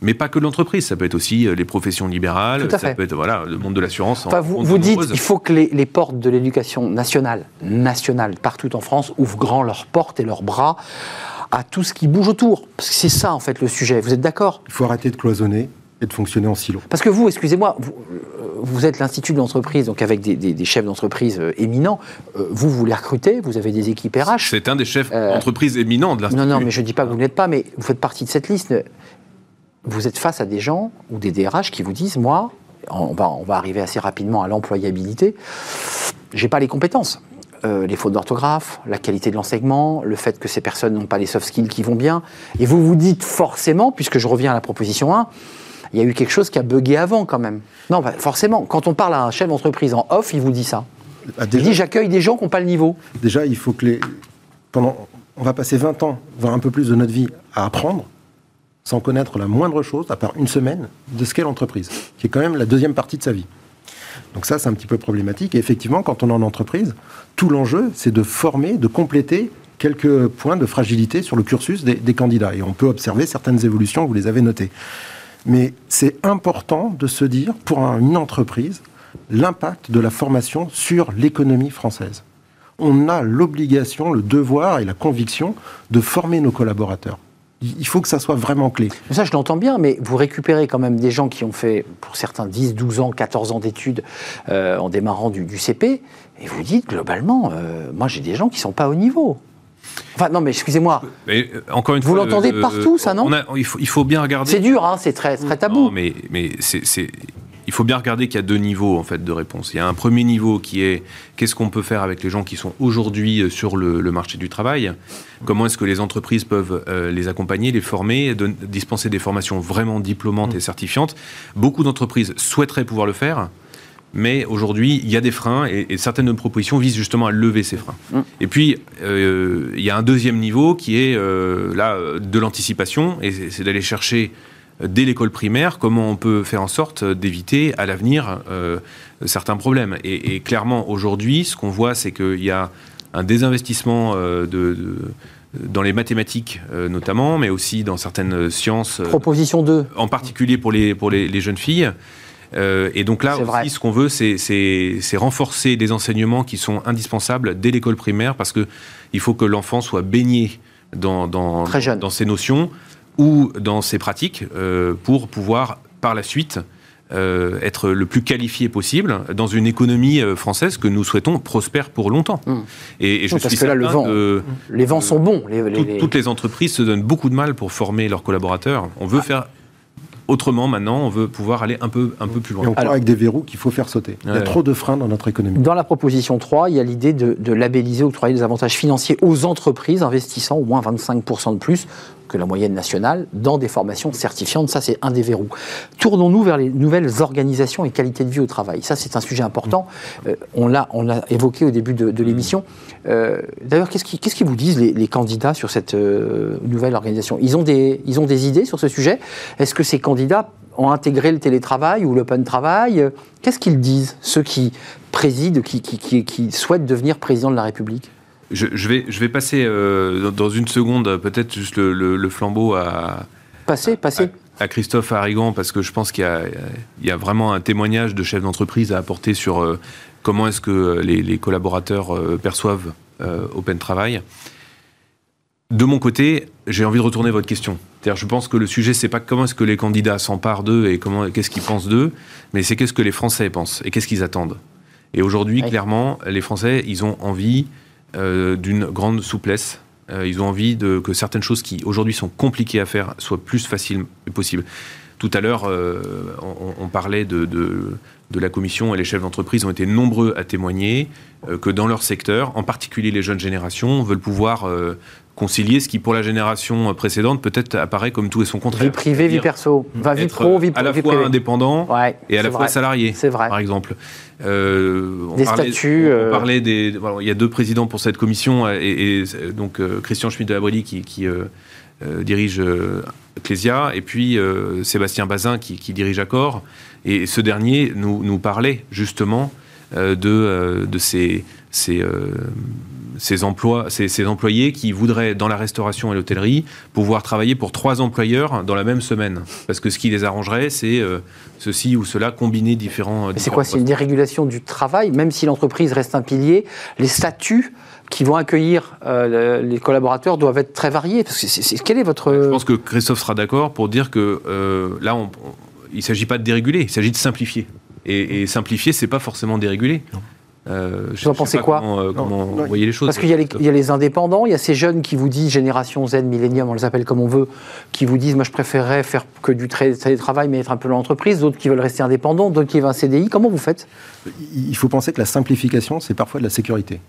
mais pas que l'entreprise, ça peut être aussi euh, les professions libérales, ça peut être voilà, le monde de l'assurance. Enfin, vous, vous dites qu'il faut que les, portes de l'éducation nationale, nationale, partout en France, ouvrent grand leurs portes et leurs bras à tout ce qui bouge autour. Parce que c'est ça, en fait, le sujet. Vous êtes d'accord? Il faut arrêter de cloisonner et de fonctionner en silo. Parce que vous, excusez-moi, vous, êtes l'Institut de l'entreprise, donc avec des, chefs d'entreprise euh, éminents. Euh, vous, vous les recrutez, vous avez des équipes RH. C'est un des chefs euh, d'entreprise éminents de l'Institut. Non, non, mais je ne dis pas que vous n'êtes pas, mais vous faites partie de cette liste. Vous êtes face à des gens ou des DRH qui vous disent, moi, on va, on va arriver assez rapidement à l'employabilité, j'ai pas les compétences. les fautes d'orthographe, la qualité de l'enseignement, le fait que ces personnes n'ont pas les soft skills qui vont bien. Et vous vous dites forcément, puisque je reviens à la proposition 1, il y a eu quelque chose qui a bugué avant quand même. Non, bah, forcément, quand on parle à un chef d'entreprise en off, il vous dit ça. Ah, il dit j'accueille des gens qui n'ont pas le niveau. Déjà, il faut que les. Pendant... On va passer 20 ans, voire un peu plus de notre vie, à apprendre, sans connaître la moindre chose, à part une semaine, de ce qu'est l'entreprise, qui est quand même la deuxième partie de sa vie. Donc ça, c'est un petit peu problématique. Et effectivement, quand on est en entreprise, tout l'enjeu, c'est de former, de compléter quelques points de fragilité sur le cursus des, des, candidats. Et on peut observer certaines évolutions, vous les avez notées. Mais c'est important de se dire, pour une entreprise, l'impact de la formation sur l'économie française. On a l'obligation, le devoir et la conviction de former nos collaborateurs. Il faut que ça soit vraiment clé. Ça, je l'entends bien, mais vous récupérez quand même des gens qui ont fait, pour certains, 10, 12 ans, 14 ans d'études euh, en démarrant du, CP, et vous dites, globalement, euh, moi j'ai des gens qui ne sont pas au niveau. Enfin, non, mais excusez-moi. Euh, encore une Vous l'entendez euh, partout, ça, non il, faut, il, faut, bien regarder. C'est dur, hein, c'est très, très tabou. Non, mais, mais c'est, il faut bien regarder qu'il y a deux niveaux en fait de réponse. Il y a un premier niveau qui est qu'est-ce qu'on peut faire avec les gens qui sont aujourd'hui euh, sur le, marché du travail? Comment est-ce que les entreprises peuvent les accompagner, les former, dispenser des formations vraiment diplômantes et certifiantes? Beaucoup d'entreprises souhaiteraient pouvoir le faire Mais aujourd'hui, il y a des freins et, certaines de nos propositions visent justement à lever ces freins. Mm. Et puis, euh, il y a un deuxième niveau qui est euh, là de l'anticipation et c'est d'aller chercher dès l'école primaire comment on peut faire en sorte d'éviter à l'avenir certains problèmes. Et, clairement, aujourd'hui, ce qu'on voit, c'est qu'il y a un désinvestissement de dans les mathématiques euh, notamment, mais aussi dans certaines sciences. Euh, Proposition 2. En particulier pour les, pour les, jeunes filles. Euh, et donc là aussi, ce qu'on veut, c'est renforcer des enseignements qui sont indispensables dès l'école primaire, parce qu'il faut que l'enfant soit baigné dans, dans, dans, ces notions ou dans ces pratiques pour pouvoir par la suite euh, être le plus qualifié possible dans une économie euh, française que nous souhaitons prospère pour longtemps. Mmh. Et, je suis que là, le vent, les vents sont bons. Toutes les entreprises se donnent beaucoup de mal pour former leurs collaborateurs. On veut ah. faire autrement maintenant, on veut pouvoir aller un peu, un peu plus loin. Et on avec des verrous qu'il faut faire sauter. Il y a trop de freins dans notre économie. Dans la proposition 3, il y a l'idée de, de labelliser, octroyer des avantages financiers aux entreprises investissant au moins 25% de plus que la moyenne nationale dans des formations certifiantes. Ça, c'est un des verrous. Tournons-nous vers les nouvelles organisations et qualité de vie au travail. Ça, c'est un sujet important. Euh, on l'a évoqué au début de, l'émission. Euh, d'ailleurs, qu'est-ce qu'ils qui vous disent les, candidats sur cette euh, nouvelle organisation? Ils ont, des, ils ont des idées sur ce sujet? Est-ce que ces candidats ont intégré le télétravail ou l'open travail? Qu'est-ce qu'ils disent, ceux qui président, qui, qui, qui souhaitent devenir président de la République? Je, vais, je vais passer euh, dans une seconde peut-être juste le, flambeau à... Passer, passer. À, Christophe Arrigan, parce que je pense qu'il y, a vraiment un témoignage de chef d'entreprise à apporter sur euh, comment est-ce que les, collaborateurs euh, perçoivent Open Travail. De mon côté, j'ai envie de retourner votre question. je pense que le sujet, c'est pas comment est-ce que les candidats s'emparent d'eux et comment, qu'est-ce qu'ils pensent d'eux, mais c'est qu'est-ce que les Français pensent et qu'est-ce qu'ils attendent. Et aujourd'hui, clairement, les Français, ils ont envie euh, d'une grande souplesse. Euh, ils ont envie de, que certaines choses qui aujourd'hui sont compliquées à faire soient plus faciles possibles. Tout à l'heure, euh, on, parlait de, de, la commission et les chefs d'entreprise ont été nombreux à témoigner que dans leur secteur, en particulier les jeunes générations, veulent pouvoir concilier ce qui, pour la génération précédente, peut-être apparaît comme tout et son contraire. Vie privée, vie perso. vie pro, vie À la fois indépendant et à la fois salarié, par exemple. Euh, des statuts. On, parlait des. il y a deux présidents pour cette commission, et, donc euh, Christian Schmitt de la Brélie qui, euh, dirige Ecclesia, et puis Sébastien Bazin qui, dirige Accor. Et ce dernier nous, nous parlait justement de, de ces, ces ces, emplois, ces, employés qui voudraient, dans la restauration et l'hôtellerie, pouvoir travailler pour trois employeurs dans la même semaine. Parce que ce qui les arrangerait, c'est euh, ceci ou cela, combiner différents. c'est quoi? C'est une dérégulation du travail, même si l'entreprise reste un pilier, les statuts qui vont accueillir euh, les collaborateurs doivent être très variés. Parce que quel est votre... Je pense que Christophe sera d'accord pour dire que euh, là, il ne s'agit pas de déréguler, il s'agit de simplifier. Et, et simplifier, c'est pas forcément déréguler. Euh, vous en pensez quoi euh, Comment, vous voyez les choses Parce qu'il y, a les indépendants, il y a ces jeunes qui vous disent, génération Z, millénium, on les appelle comme on veut, qui vous disent, moi je préférerais faire que du télétravail mais être un peu dans l'entreprise, d'autres qui veulent rester indépendants, d'autres qui veulent un CDI. Comment vous faites? Il faut penser que la simplification, c'est parfois de la sécurité.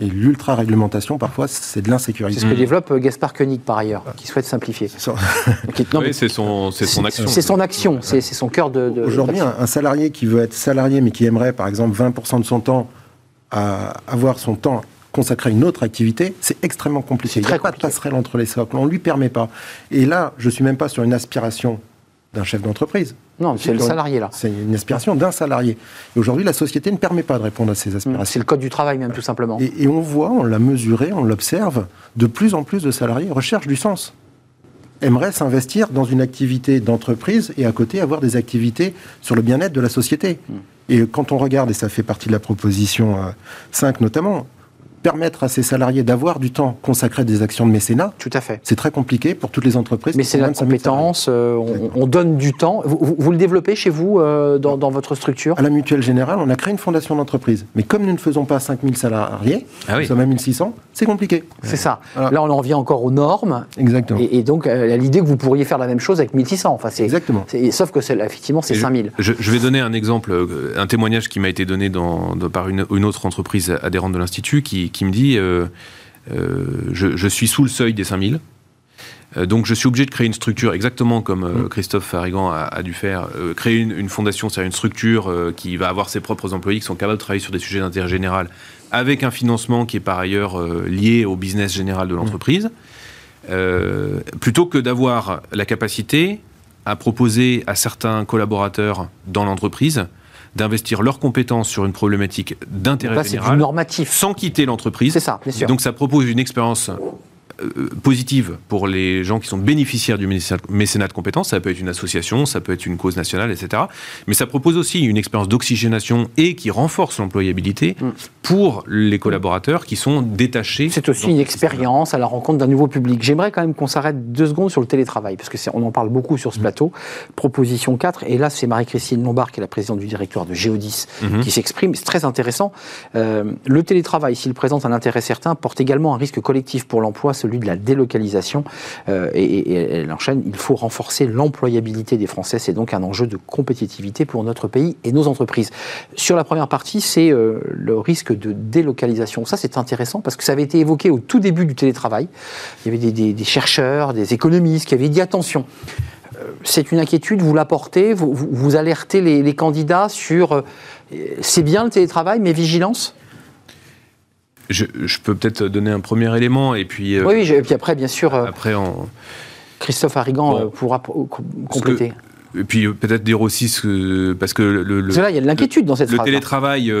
Et l'ultra-réglementation, parfois, c'est de l'insécurité. C'est ce que développe euh, Gaspard Koenig, par ailleurs, qui souhaite simplifier. oui, c'est son, son, action. C'est son action, c'est son cœur de... de Aujourd'hui, un, salarié qui veut être salarié, mais qui aimerait, par exemple, 20% de son temps à avoir son temps consacré à une autre activité, c'est extrêmement compliqué. Il n'y a pas de passerelle entre les socles, on ne lui permet pas. Et là, je ne suis même pas sur une aspiration d'un chef d'entreprise. Non, c'est le salarié là. C'est une aspiration d'un salarié. Et aujourd'hui, la société ne permet pas de répondre à ces aspirations. C'est le code du travail même, tout simplement. Et, et on voit, on l'a mesuré, on l'observe, de plus en plus de salariés recherchent du sens aimeraient s'investir dans une activité d'entreprise et à côté avoir des activités sur le bien-être de la société. Mm. Et quand on regarde, et ça fait partie de la proposition 5 euh, notamment, permettre à ces salariés d'avoir du temps consacré à des actions de mécénat. Tout à fait. C'est très compliqué pour toutes les entreprises. Mécénat de compétences, euh, on, donne du temps. Vous, le développez chez vous, euh, dans, votre structure? À la Mutuelle Générale, on a créé une fondation d'entreprise. Mais comme nous ne faisons pas 5000 salariés, ah nous sommes à 1600, c'est compliqué. C'est ça. Là, on en revient encore aux normes. Exactement. Et, donc, euh, l'idée que vous pourriez faire la même chose avec 1600. Enfin, Exactement. Sauf que, effectivement, c'est 5000. Je, je, vais donner un exemple, un témoignage qui m'a été donné dans, par une, autre entreprise adhérente de l'Institut qui, qui me dit... Euh, je, suis sous le seuil des 5000. donc je suis obligé de créer une structure exactement comme mmh. Christophe Farigan a, dû faire, créer une, fondation, c'est-à-dire une structure qui va avoir ses propres employés qui sont capables de travailler sur des sujets d'intérêt général, avec un financement qui est par ailleurs lié au business général de l'entreprise, plutôt que d'avoir la capacité à proposer à certains collaborateurs dans l'entreprise d'investir leurs compétences sur une problématique d'intérêt général, normatif. sans quitter l'entreprise. C'est ça, bien sûr. donc ça propose une expérience euh, positive pour les gens qui sont bénéficiaires du mécénat de compétences. Ça peut être une association, ça peut être une cause nationale, etc. Mais ça propose aussi une expérience d'oxygénation et qui renforce l'employabilité mm. Pour les collaborateurs qui sont détachés. C'est aussi une expérience à la rencontre d'un nouveau public. J'aimerais quand même qu'on s'arrête deux secondes sur le télétravail, parce qu'on en parle beaucoup sur ce mm. plateau. Proposition 4, et là c'est Marie-Christine Lombard, qui est la présidente du directoire de Géodis, mm-hmm. qui s'exprime. C'est très intéressant. Euh, le télétravail, s'il présente un intérêt certain, porte également un risque collectif pour l'emploi, celui de la délocalisation. Euh, et, elle enchaîne, il faut renforcer l'employabilité des Français. C'est donc un enjeu de compétitivité pour notre pays et nos entreprises. Sur la première partie, c'est euh, le risque de délocalisation. Ça, c'est intéressant parce que ça avait été évoqué au tout début du télétravail. Il y avait des, chercheurs, des économistes qui avaient dit attention euh, c'est une inquiétude, vous l'apportez, vous, vous, alertez les, les, candidats sur c'est bien le télétravail, mais vigilance? Je, peux peut-être donner un premier élément et puis. Euh, oui, et puis après, bien sûr. Euh, après. Christophe Harrigan euh, pourra compléter. Et puis peut-être dire aussi ce parce que le, le là il y a de l'inquiétude dans cette le phrase. Le télétravail,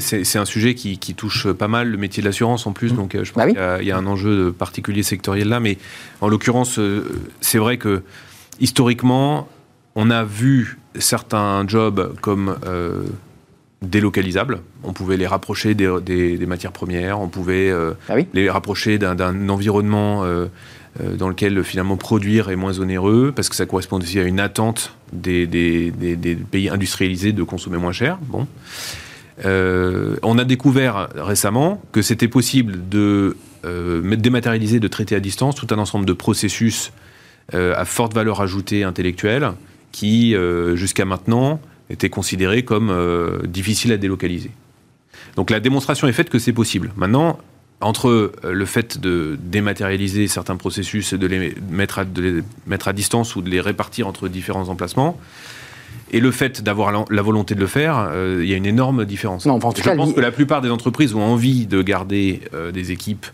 c'est un sujet qui, touche pas mal le métier de l'assurance en plus, mmh. donc je pense bah qu'il y, a un enjeu particulier sectoriel là. Mais en l'occurrence, c'est vrai que historiquement, on a vu certains jobs comme délocalisables. On pouvait les rapprocher des, matières premières, on pouvait euh, ah les rapprocher d'un environnement euh, euh, dans lequel finalement produire est moins onéreux, parce que ça correspond aussi à une attente des, pays industrialisés de consommer moins cher. Bon. on a découvert récemment que c'était possible de dématérialiser, de traiter à distance tout un ensemble de processus à forte valeur ajoutée intellectuelle qui, jusqu'à maintenant, était considéré comme euh, difficile à délocaliser. Donc la démonstration est faite que c'est possible. Maintenant, entre euh, le fait de dématérialiser certains processus et de les mettre à, de les mettre à distance ou de les répartir entre différents emplacements, et le fait d'avoir la, volonté de le faire, euh, il y a une énorme différence. Non, Je pense que la plupart des entreprises ont envie de garder des équipes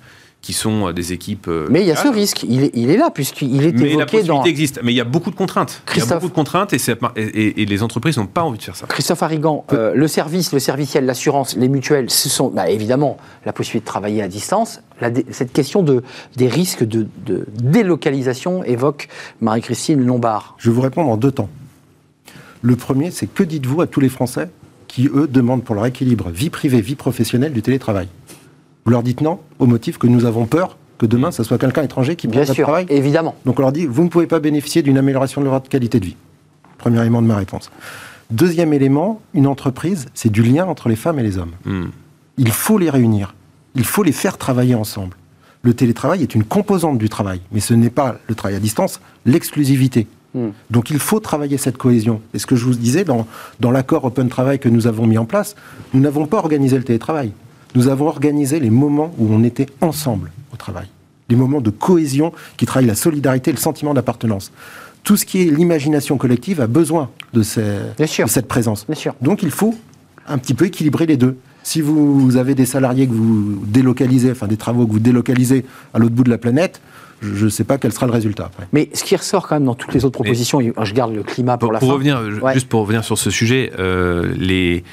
qui sont euh, des équipes. Euh, mais il y a ce risque, il est, il est là, puisqu'il est mais évoqué la existe, mais il y a beaucoup de contraintes. Il y a beaucoup de contraintes et, et, les entreprises n'ont pas envie de faire ça. Christophe Harrigan, euh, le service, le serviciel, l'assurance, les mutuelles, ce sont bah, évidemment la possibilité de travailler à distance. cette question de, des risques de, de délocalisation évoque Marie-Christine Lombard. Je vais vous répondre en deux temps. Le premier, c'est que dites-vous à tous les Français qui, eux, demandent pour leur équilibre vie privée, vie professionnelle du télétravail vous leur dites non au motif que nous avons peur que demain, ce soit quelqu'un étranger qui prenne votre travail évidemment. Donc on leur dit, vous ne pouvez pas bénéficier d'une amélioration de votre qualité de vie. Premier élément de ma réponse. Deuxième élément, une entreprise, c'est du lien entre les femmes et les hommes. Hmm. Il faut les réunir. Il faut les faire travailler ensemble. Le télétravail est une composante du travail, mais ce n'est pas le travail à distance, l'exclusivité. Hmm. Donc il faut travailler cette cohésion. Et ce que je vous disais, dans, dans l'accord Open Travail que nous avons mis en place, nous n'avons pas organisé le télétravail nous avons organisé les moments où on était ensemble au travail. Les moments de cohésion qui travaillent la solidarité et le sentiment d'appartenance. Tout ce qui est l'imagination collective a besoin de, cette présence. Donc il faut un petit peu équilibrer les deux. Si vous avez des salariés que vous délocalisez, enfin des travaux que vous délocalisez à l'autre bout de la planète, je ne sais pas quel sera le résultat. Mais ce qui ressort quand même dans toutes les autres propositions, je garde le climat pour, la pour fin. Revenir, Juste pour revenir sur ce sujet, euh, les,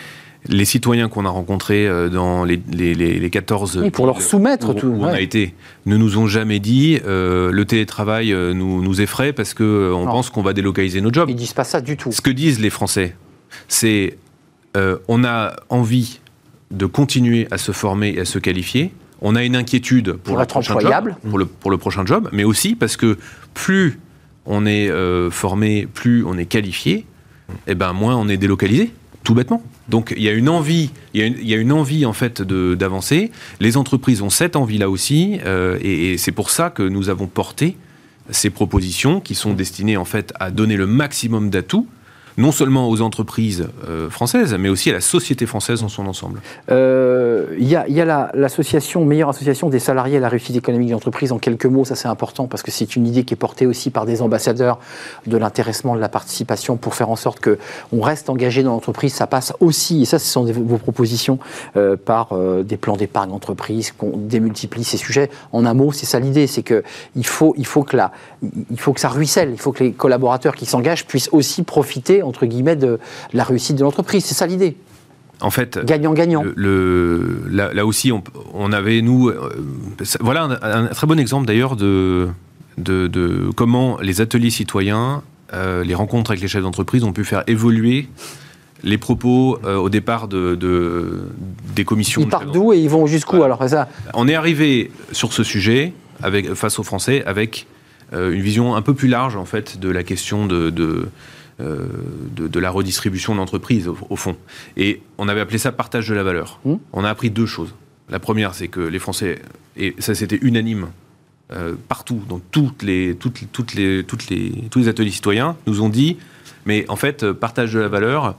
les citoyens qu'on a rencontrés euh, dans les, les, 14 oui, pour leur soumettre où, tout. on a été, ne nous ont jamais dit euh, le télétravail euh, nous, nous effraie parce qu'on on pense qu'on va délocaliser nos jobs. Ils disent pas ça du tout. Ce que disent les Français, c'est on a envie de continuer à se former et à se qualifier. On a une inquiétude pour, être employable. pour, le, pour le prochain job, mais aussi parce que plus on est formé, plus on est qualifié, et eh ben moins on est délocalisé tout bêtement. Donc il y a une envie, en fait d'avancer. Les entreprises ont cette envie-là aussi, euh, et, c'est pour ça que nous avons porté ces propositions qui sont destinées en fait à donner le maximum d'atouts non seulement aux entreprises euh, françaises, mais aussi à la société française dans son ensemble. Euh, il y a, l'association, meilleure association des salariés à la réussite économique de l'entreprise. En quelques mots, ça c'est important parce que c'est une idée qui est portée aussi par des ambassadeurs de l'intéressement, de la participation pour faire en sorte qu'on reste engagé dans l'entreprise. Ça passe aussi, et ça ce sont vos propositions, euh, par des plans d'épargne entreprise, qu'on démultiplie ces sujets. En un mot, c'est ça l'idée, c'est qu'il faut, il faut, il faut que ça ruisselle, il faut que les collaborateurs qui s'engagent puissent aussi profiter entre guillemets, de, la réussite de l'entreprise. C'est ça l'idée. En fait, gagnant-gagnant. Le, là, aussi, on, avait, nous, euh, voilà un, très bon exemple d'ailleurs de, de, comment les ateliers citoyens, euh, les rencontres avec les chefs d'entreprise ont pu faire évoluer les propos euh, au départ de, des commissions. Ils partent d'où et ils vont jusqu'où alors ça On est arrivé sur ce sujet avec, face aux Français avec une vision un peu plus large en fait de la question de, euh, de, la redistribution de l'entreprise, au, fond. Et on avait appelé ça partage de la valeur. Mmh. On a appris deux choses. La première, c'est que les Français, et ça c'était unanime, euh, partout, dans toutes les, toutes, toutes les, toutes les, tous les ateliers citoyens, nous ont dit, mais en fait, partage de la valeur,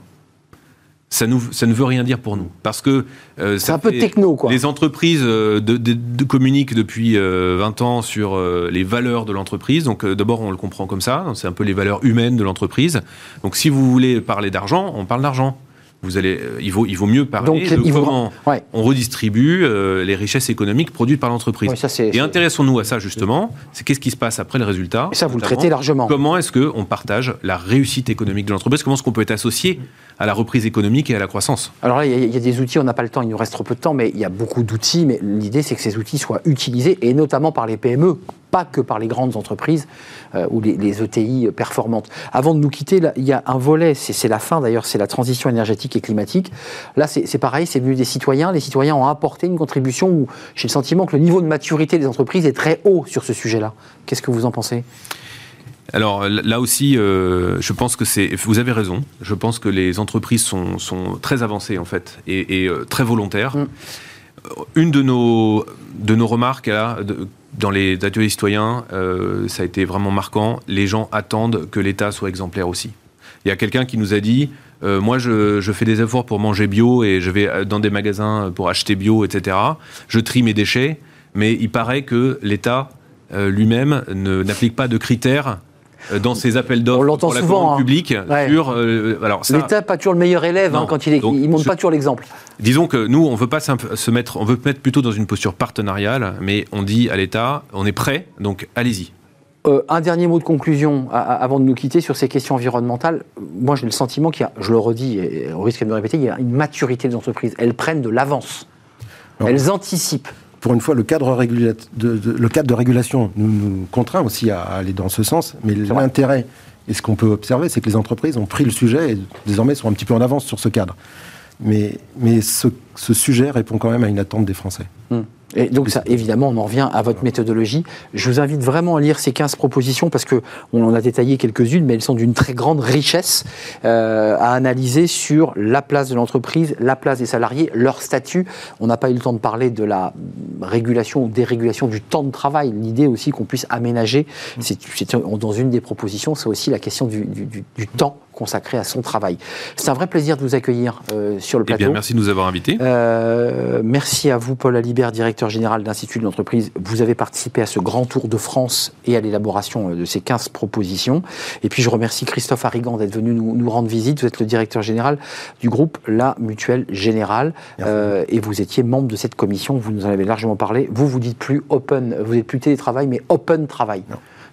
ça, nous, ça ne veut rien dire pour nous. Parce que. Euh, c'est un peu techno, quoi. Les entreprises euh, de, communiquent depuis 20 euh, ans sur les valeurs de l'entreprise. Donc, d'abord, on le comprend comme ça. C'est un peu les valeurs humaines de l'entreprise. Donc, si vous voulez parler d'argent, on parle d'argent. Vous allez, il, vaut, il vaut mieux parler de comment on redistribue les richesses économiques produites par l'entreprise. et intéressons-nous à ça justement. C'est qu'est-ce qui se passe après le résultat. Et ça, vous le traitez largement. Comment est-ce qu'on partage la réussite économique de l'entreprise? Comment est-ce qu'on peut être associé à la reprise économique et à la croissance? Alors là, il y, a des outils, on n'a pas le temps, il nous reste trop peu de temps, mais il y a beaucoup d'outils, mais l'idée c'est que ces outils soient utilisés, et notamment par les PME, pas que par les grandes entreprises euh, ou les, ETI performantes. Avant de nous quitter, il y a un volet, c'est la fin d'ailleurs, c'est la transition énergétique et climatique. Là, c'est pareil, c'est venu des citoyens. Les citoyens ont apporté une contribution où j'ai le sentiment que le niveau de maturité des entreprises est très haut sur ce sujet-là. Qu'est-ce que vous en pensez? Alors là aussi, euh, je pense que c'est. Vous avez raison. Je pense que les entreprises sont, très avancées en fait et, euh, très volontaires. Mm. Une de nos, de nos remarques là, dans les ateliers citoyens, euh, ça a été vraiment marquant. Les gens attendent que l'État soit exemplaire aussi. Il y a quelqu'un qui nous a dit moi, je, fais des efforts pour manger bio et je vais dans des magasins pour acheter bio, etc. Je trie mes déchets, mais il paraît que l'État lui-même n'applique pas de critères euh, dans ses appels d'offres pour la souvent, hein. publique sur. Euh, alors L'État pas toujours le meilleur élève hein, quand il, est, il montre pas toujours l'exemple. Disons que nous, on veut pas se mettre, on veut mettre plutôt dans une posture partenariale, mais on dit à l'État, on est prêt, donc allez-y. Euh, un dernier mot de conclusion avant de nous quitter sur ces questions environnementales. Moi, j'ai le sentiment qu'il y a, je le redis, et au risque de me répéter, il y a une maturité des entreprises. Elles prennent de l'avance. Elles anticipent pour une fois, le cadre, de, le cadre de régulation nous, contraint aussi à aller dans ce sens, mais l'intérêt et ce qu'on peut observer, c'est que les entreprises ont pris le sujet et désormais sont un petit peu en avance sur ce cadre. Mais, mais ce, sujet répond quand même à une attente des Français. Hmm. Et donc ça, évidemment, on en revient à votre méthodologie. Je vous invite vraiment à lire ces 15 propositions parce qu'on en a détaillé quelques-unes, mais elles sont d'une très grande richesse euh, à analyser sur la place de l'entreprise, la place des salariés, leur statut. On n'a pas eu le temps de parler de la régulation ou dérégulation du temps de travail. L'idée aussi qu'on puisse aménager, c'est dans une des propositions, c'est aussi la question du, du temps consacré à son travail. C'est un vrai plaisir de vous accueillir euh, sur le plateau. Eh bien, merci de nous avoir invités. Euh, merci à vous, Paul Alibert, directeur général d'Institut de l'entreprise. Vous avez participé à ce grand tour de France et à l'élaboration euh, de ces 15 propositions. Et puis, je remercie Christophe Arrigan d'être venu nous, rendre visite. Vous êtes le directeur général du groupe La Mutuelle Générale. et vous étiez membre de cette commission. Vous nous en avez largement parlé. Vous, vous dites plus open, vous n'êtes plus télétravail, mais open travail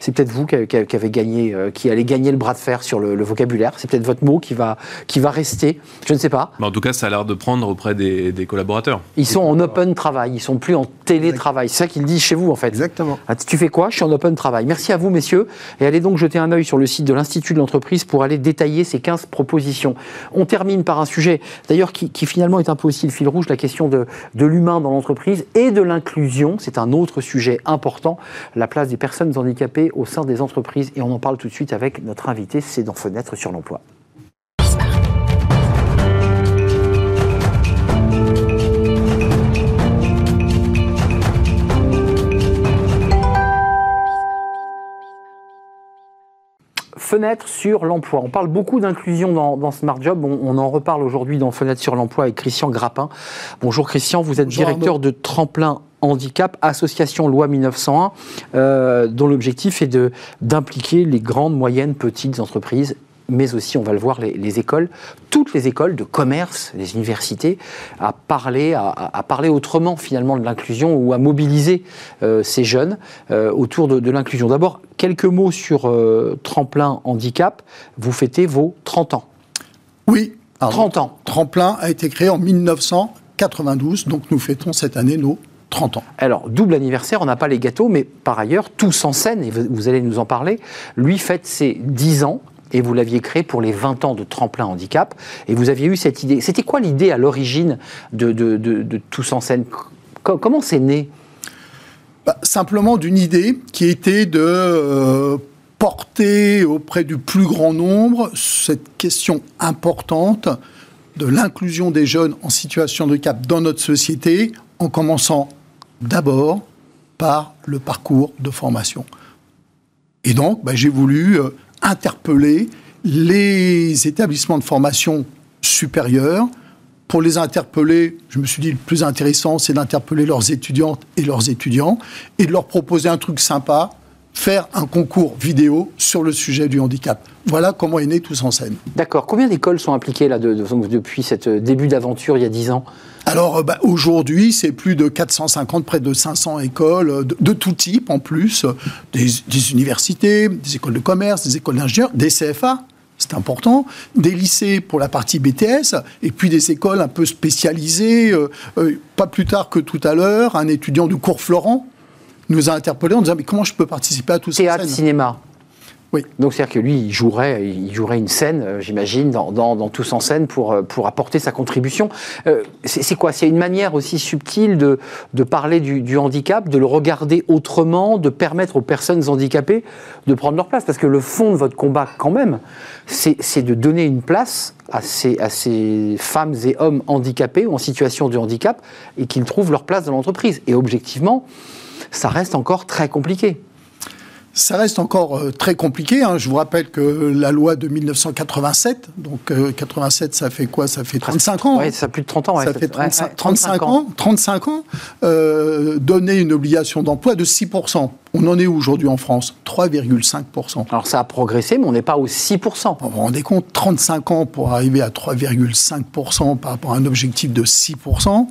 c'est peut-être vous qui, avez gagné, euh, qui allez gagner le bras de fer sur le, vocabulaire. C'est peut-être votre mot qui va, qui va rester. Je ne sais pas. en tout cas, ça a l'air de prendre auprès des, collaborateurs. Ils sont en open travail, ils sont plus en télétravail. C'est ça qu'ils disent chez vous, en fait. Exactement. Ah, tu fais quoi? Je suis en open travail. Merci à vous, messieurs. Et allez donc jeter un œil sur le site de l'Institut de l'entreprise pour aller détailler ces 15 propositions. On termine par un sujet, d'ailleurs, qui, finalement est un peu aussi le fil rouge, la question de, de l'humain dans l'entreprise et de l'inclusion. C'est un autre sujet important, la place des personnes handicapées au sein des entreprises. Et on en parle tout de suite avec notre invité, c'est dans Fenêtre sur l'emploi. Fenêtre sur l'emploi. On parle beaucoup d'inclusion dans, Smart Job. On, en reparle aujourd'hui dans Fenêtre sur l'emploi avec Christian Grappin. Bonjour Christian, vous êtes directeur de Tremplin Handicap, association loi 1901, euh, dont l'objectif est d'impliquer les grandes, moyennes, petites entreprises mais aussi, on va le voir, les, écoles, toutes les écoles de commerce, les universités, à parler, à, parler autrement finalement de l'inclusion ou à mobiliser euh, ces jeunes euh, autour de, l'inclusion. D'abord, quelques mots sur euh, Tremplin Handicap. Vous fêtez vos 30 ans. Oui. 30 ans. Tremplin a été créé en 1992, donc nous fêtons cette année nos 30 ans. Alors, double anniversaire, on n'a pas les gâteaux, mais par ailleurs, tous en scène, et vous allez nous en parler, lui fête ses 10 ans et vous l'aviez créé pour les 20 ans de Tremplin Handicap. Et vous aviez eu cette idée. C'était quoi l'idée à l'origine de, Tous en scène? Comment c'est né? Bah, Simplement d'une idée qui était de euh, porter auprès du plus grand nombre cette question importante de l'inclusion des jeunes en situation de handicap dans notre société, en commençant d'abord par le parcours de formation. Et donc, bah, j'ai voulu euh, interpeller les établissements de formation supérieure. Pour les interpeller, je me suis dit le plus intéressant, c'est d'interpeller leurs étudiantes et leurs étudiants et de leur proposer un truc sympa, faire un concours vidéo sur le sujet du handicap. Voilà comment est né Tous en scène. D'accord. Combien d'écoles sont impliquées là depuis ce début d'aventure il y a 10 ans? Alors euh, bah, aujourd'hui, c'est plus de 450, près de 500 écoles euh, de, tout type en plus, des, universités, des écoles de commerce, des écoles d'ingénieurs, des CFA, c'est important, des lycées pour la partie BTS, et puis des écoles un peu spécialisées. Euh, pas plus tard que tout à l'heure, un étudiant du cours Florent nous a interpellé en disant mais comment je peux participer à tout ça Théâtre, cinéma. Oui. Donc c'est-à-dire que lui, il jouerait, il jouerait une scène, euh, j'imagine, dans, dans, Tous en scène pour, euh, pour apporter sa contribution. Euh, c'est quoi? C'est une manière aussi subtile de, de parler du, handicap, de le regarder autrement, de permettre aux personnes handicapées de prendre leur place? Parce que le fond de votre combat, quand même, c'est de donner une place à ces, à ces femmes et hommes handicapés ou en situation de handicap et qu'ils trouvent leur place dans l'entreprise. Et objectivement, ça reste encore très compliqué. Ça reste encore euh, très compliqué. Hein. Je vous rappelle que la loi de 1987, donc 87, euh, ça fait quoi? Ça fait 35 ans. Oui, ça fait plus de 30 ans. ça fait 35, ans. 35 ans. Euh, donner une obligation d'emploi de 6%. On en est aujourd'hui en France? 3,5%. Alors ça a progressé, mais on n'est pas aux 6%. Vous vous rendez compte? 35 ans pour arriver à 3,5% par rapport à un objectif de 6%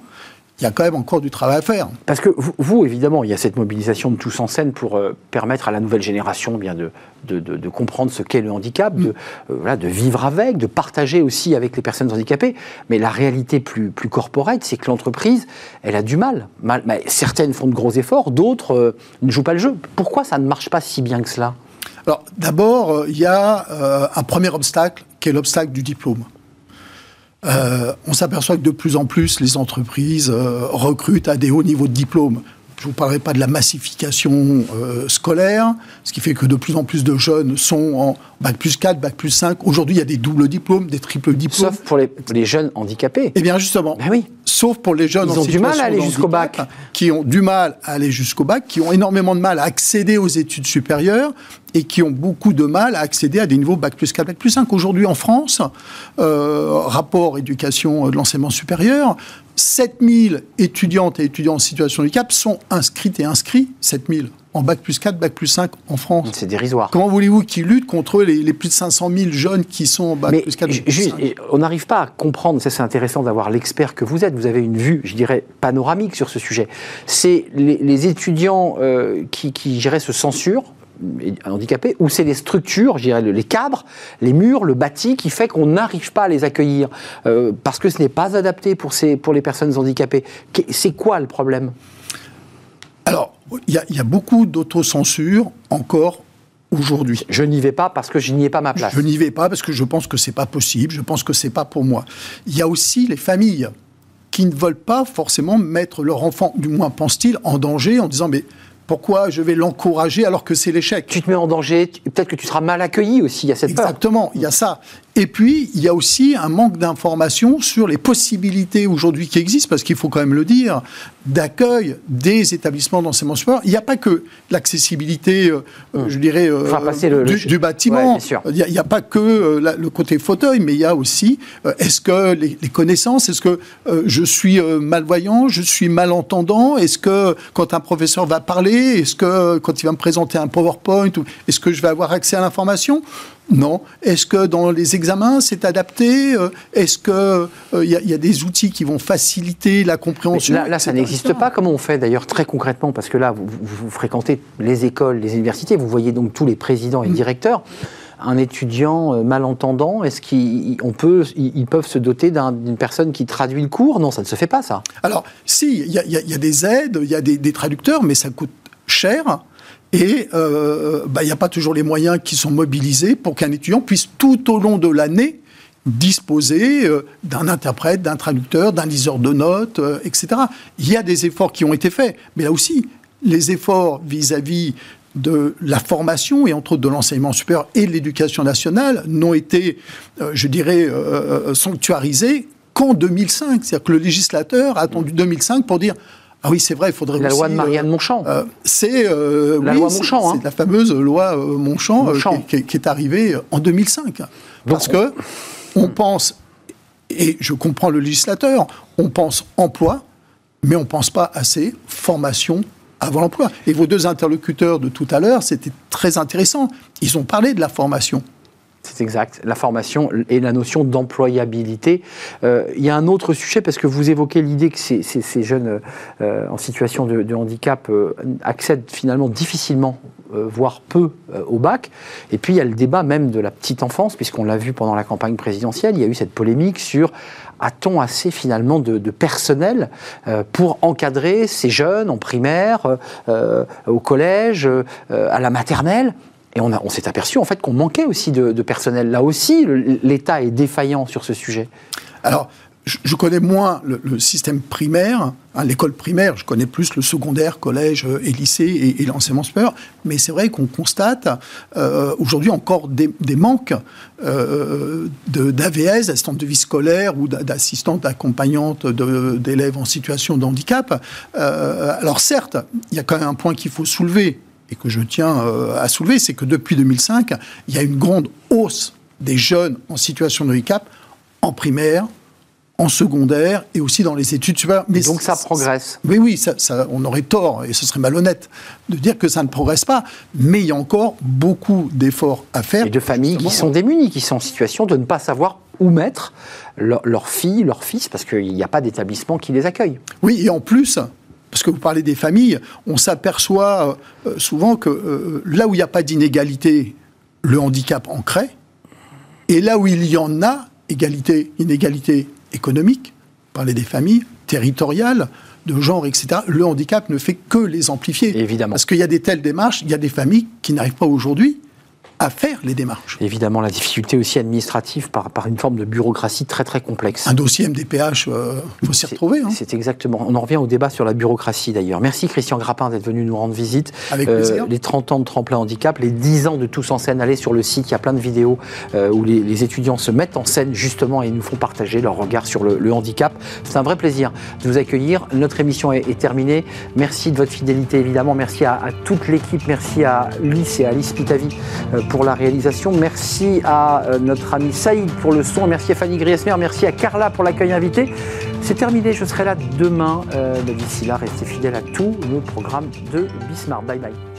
il y a quand même encore du travail à faire. Parce que vous, évidemment, il y a cette mobilisation de tous en scène pour euh, permettre à la nouvelle génération bien de, de, comprendre ce qu'est le handicap, de, euh, de vivre avec, de partager aussi avec les personnes handicapées. Mais la réalité plus, plus corporate, c'est que l'entreprise, elle a du mal. mal certaines font de gros efforts, d'autres euh, ne jouent pas le jeu. Pourquoi ça ne marche pas si bien que cela? Alors, d'abord, il y a un premier obstacle qui est l'obstacle du diplôme. Euh, on s'aperçoit que de plus en plus, les entreprises euh, recrutent à des hauts niveaux de diplôme. Je ne vous parlerai pas de la massification euh, scolaire, ce qui fait que de plus en plus de jeunes sont en bac plus 4, bac plus 5. Aujourd'hui, il y a des doubles diplômes, des triples diplômes. Sauf pour les, jeunes handicapés. Eh bien, justement. Ben oui. Sauf pour les jeunes Ils ont du mal à aller jusqu'au bac. Qui ont du mal à aller jusqu'au bac, qui ont énormément de mal à accéder aux études supérieures et qui ont beaucoup de mal à accéder à des niveaux bac plus 4, bac plus 5. Aujourd'hui, en France, euh, rapport éducation de l'enseignement supérieur, 7000 étudiantes et étudiants en situation de handicap sont inscrites et inscrits, 7000, en bac plus 4, bac plus 5 en France. C'est dérisoire. Comment voulez-vous qu'ils luttent contre les, plus de 500 000 jeunes qui sont en bac plus 4, bac plus 5 On n'arrive pas à comprendre, ça c'est intéressant d'avoir l'expert que vous êtes, vous avez une vue, je dirais, panoramique sur ce sujet. C'est les, étudiants euh, qui, qui, je se censurent, handicapés, ou c'est les structures, je dirais les cadres, les murs, le bâti qui fait qu'on n'arrive pas à les accueillir euh, parce que ce n'est pas adapté pour, ces, pour les personnes handicapées. C'est quoi le problème? Alors, il y, a beaucoup d'autocensure encore aujourd'hui. Je n'y vais pas parce que je n'y ai pas ma place. Je n'y vais pas parce que je pense que c'est pas possible, je pense que c'est pas pour moi. Il y a aussi les familles qui ne veulent pas forcément mettre leur enfant, du moins pense-t-il, en danger en disant mais pourquoi je vais l'encourager alors que c'est l'échec Tu te mets en danger, peut-être que tu seras mal accueilli aussi, il y a cette Exactement, il y a ça. Et puis, il y a aussi un manque d'information sur les possibilités aujourd'hui qui existent, parce qu'il faut quand même le dire, d'accueil des établissements d'enseignement supérieur. Il n'y a pas que l'accessibilité, euh, euh, je dirais, euh, du, bâtiment. il n'y a, pas que le côté fauteuil, mais il y a aussi, est-ce que les, connaissances, est-ce que je suis malvoyant, je suis malentendant, est-ce que quand un professeur va parler, est-ce que quand il va me présenter un PowerPoint, est-ce que je vais avoir accès à l'information? Non. Est-ce que dans les examens, c'est adapté euh, Est-ce qu'il euh, y, a des outils qui vont faciliter la compréhension Là, ça n'existe pas. Comment on fait d'ailleurs très concrètement? Parce que là, vous, fréquentez les écoles, les universités, vous voyez donc tous les présidents et mm. directeurs un étudiant euh, malentendant, est-ce qu'ils peut, ils peuvent se doter d'une personne qui traduit le cours? Non, ça ne se fait pas, ça. Alors, si, il y, a des aides, il y a des, traducteurs, mais ça coûte cher. Et euh, bah, il n'y a pas toujours les moyens qui sont mobilisés pour qu'un étudiant puisse tout au long de l'année disposer euh, d'un interprète, d'un traducteur, d'un liseur de notes, euh, etc. Il y a des efforts qui ont été faits, mais là aussi, les efforts vis-à-vis de la formation et entre autres de l'enseignement supérieur et de l'éducation nationale n'ont été, je dirais, sanctuarisés qu'en 2005. C'est-à-dire que le législateur a attendu 2005 pour dire ah oui, c'est vrai, il faudrait la loi de Marianne euh, Monchamp. Euh, c'est euh, la loi Monchamp. C'est hein. la fameuse loi Monchamp, Qui, qui, est arrivée en 2005. Parce que on pense, et je comprends le législateur, on pense emploi, mais on ne pense pas assez formation avant l'emploi. Et vos deux interlocuteurs de tout à l'heure, c'était très intéressant. Ils ont parlé de la formation. C'est exact, la formation et la notion d'employabilité. Euh, il y a un autre sujet, parce que vous évoquez l'idée que ces, jeunes euh, en situation de, handicap euh, accèdent finalement difficilement, voire peu, au bac. Et puis il y a le débat même de la petite enfance, puisqu'on l'a vu pendant la campagne présidentielle, il y a eu cette polémique sur a-t-on assez finalement de, personnel pour encadrer ces jeunes en primaire, au collège, à la maternelle et on, s'est aperçu en fait qu'on manquait aussi de, personnel. Là aussi, l'État est défaillant sur ce sujet. Alors, je, connais moins le, système primaire, hein, l'école primaire, je connais plus le secondaire, collège euh, et lycée et, l'enseignement supérieur, mais c'est vrai qu'on constate euh, aujourd'hui encore des, manques euh, d'AVS, d'assistantes de vie scolaire ou d'assistantes accompagnantes d'élèves en situation de handicap. alors certes, il y a quand même un point qu'il faut soulever, et que je tiens euh, à soulever, c'est que depuis 2005, il y a une grande hausse des jeunes en situation de handicap en primaire, en secondaire et aussi dans les études supérieures. Mais Donc ça progresse. Oui, oui, ça, on aurait tort, et ce serait malhonnête, de dire que ça ne progresse pas. Mais il y a encore beaucoup d'efforts à faire. Et de familles qui sont démunies, qui sont en situation de ne pas savoir où mettre leur, leur fille, leur fils, parce qu'il n'y a pas d'établissement qui les accueille. Oui, et en plus, parce que vous parlez des familles, on s'aperçoit euh, souvent que euh, là où il n'y a pas d'inégalité, le handicap en crée, et là où il y en a, égalité, inégalité économique, parler des familles, territoriales, de genre, etc., le handicap ne fait que les amplifier. Évidemment. Parce qu'il y a des telles démarches, il y a des familles qui n'arrivent pas aujourd'hui à faire les démarches. Évidemment, la difficulté aussi administrative par, par une forme de bureaucratie très très complexe. Un dossier MDPH, il euh, faut s'y retrouver. Hein. C'est exactement. On en revient au débat sur la bureaucratie d'ailleurs. Merci Christian Grappin d'être venu nous rendre visite. Avec euh, plaisir. Les 30 ans de tremplin handicap, les 10 ans de tous en scène. Allez sur le site, il y a plein de vidéos euh, où les, étudiants se mettent en scène justement et nous font partager leur regard sur le, handicap. C'est un vrai plaisir de vous accueillir. Notre émission est, terminée. Merci de votre fidélité évidemment. Merci à, à toute l'équipe. Merci à Ulysse et à Alice Pitavi pour la réalisation. Merci à euh, notre ami Saïd pour le son. Merci à Fanny Griesmer. Merci à Carla pour l'accueil invité. C'est terminé. Je serai là demain. Euh, D'ici là, restez fidèles à tous nos programmes de Bismarck. Bye bye.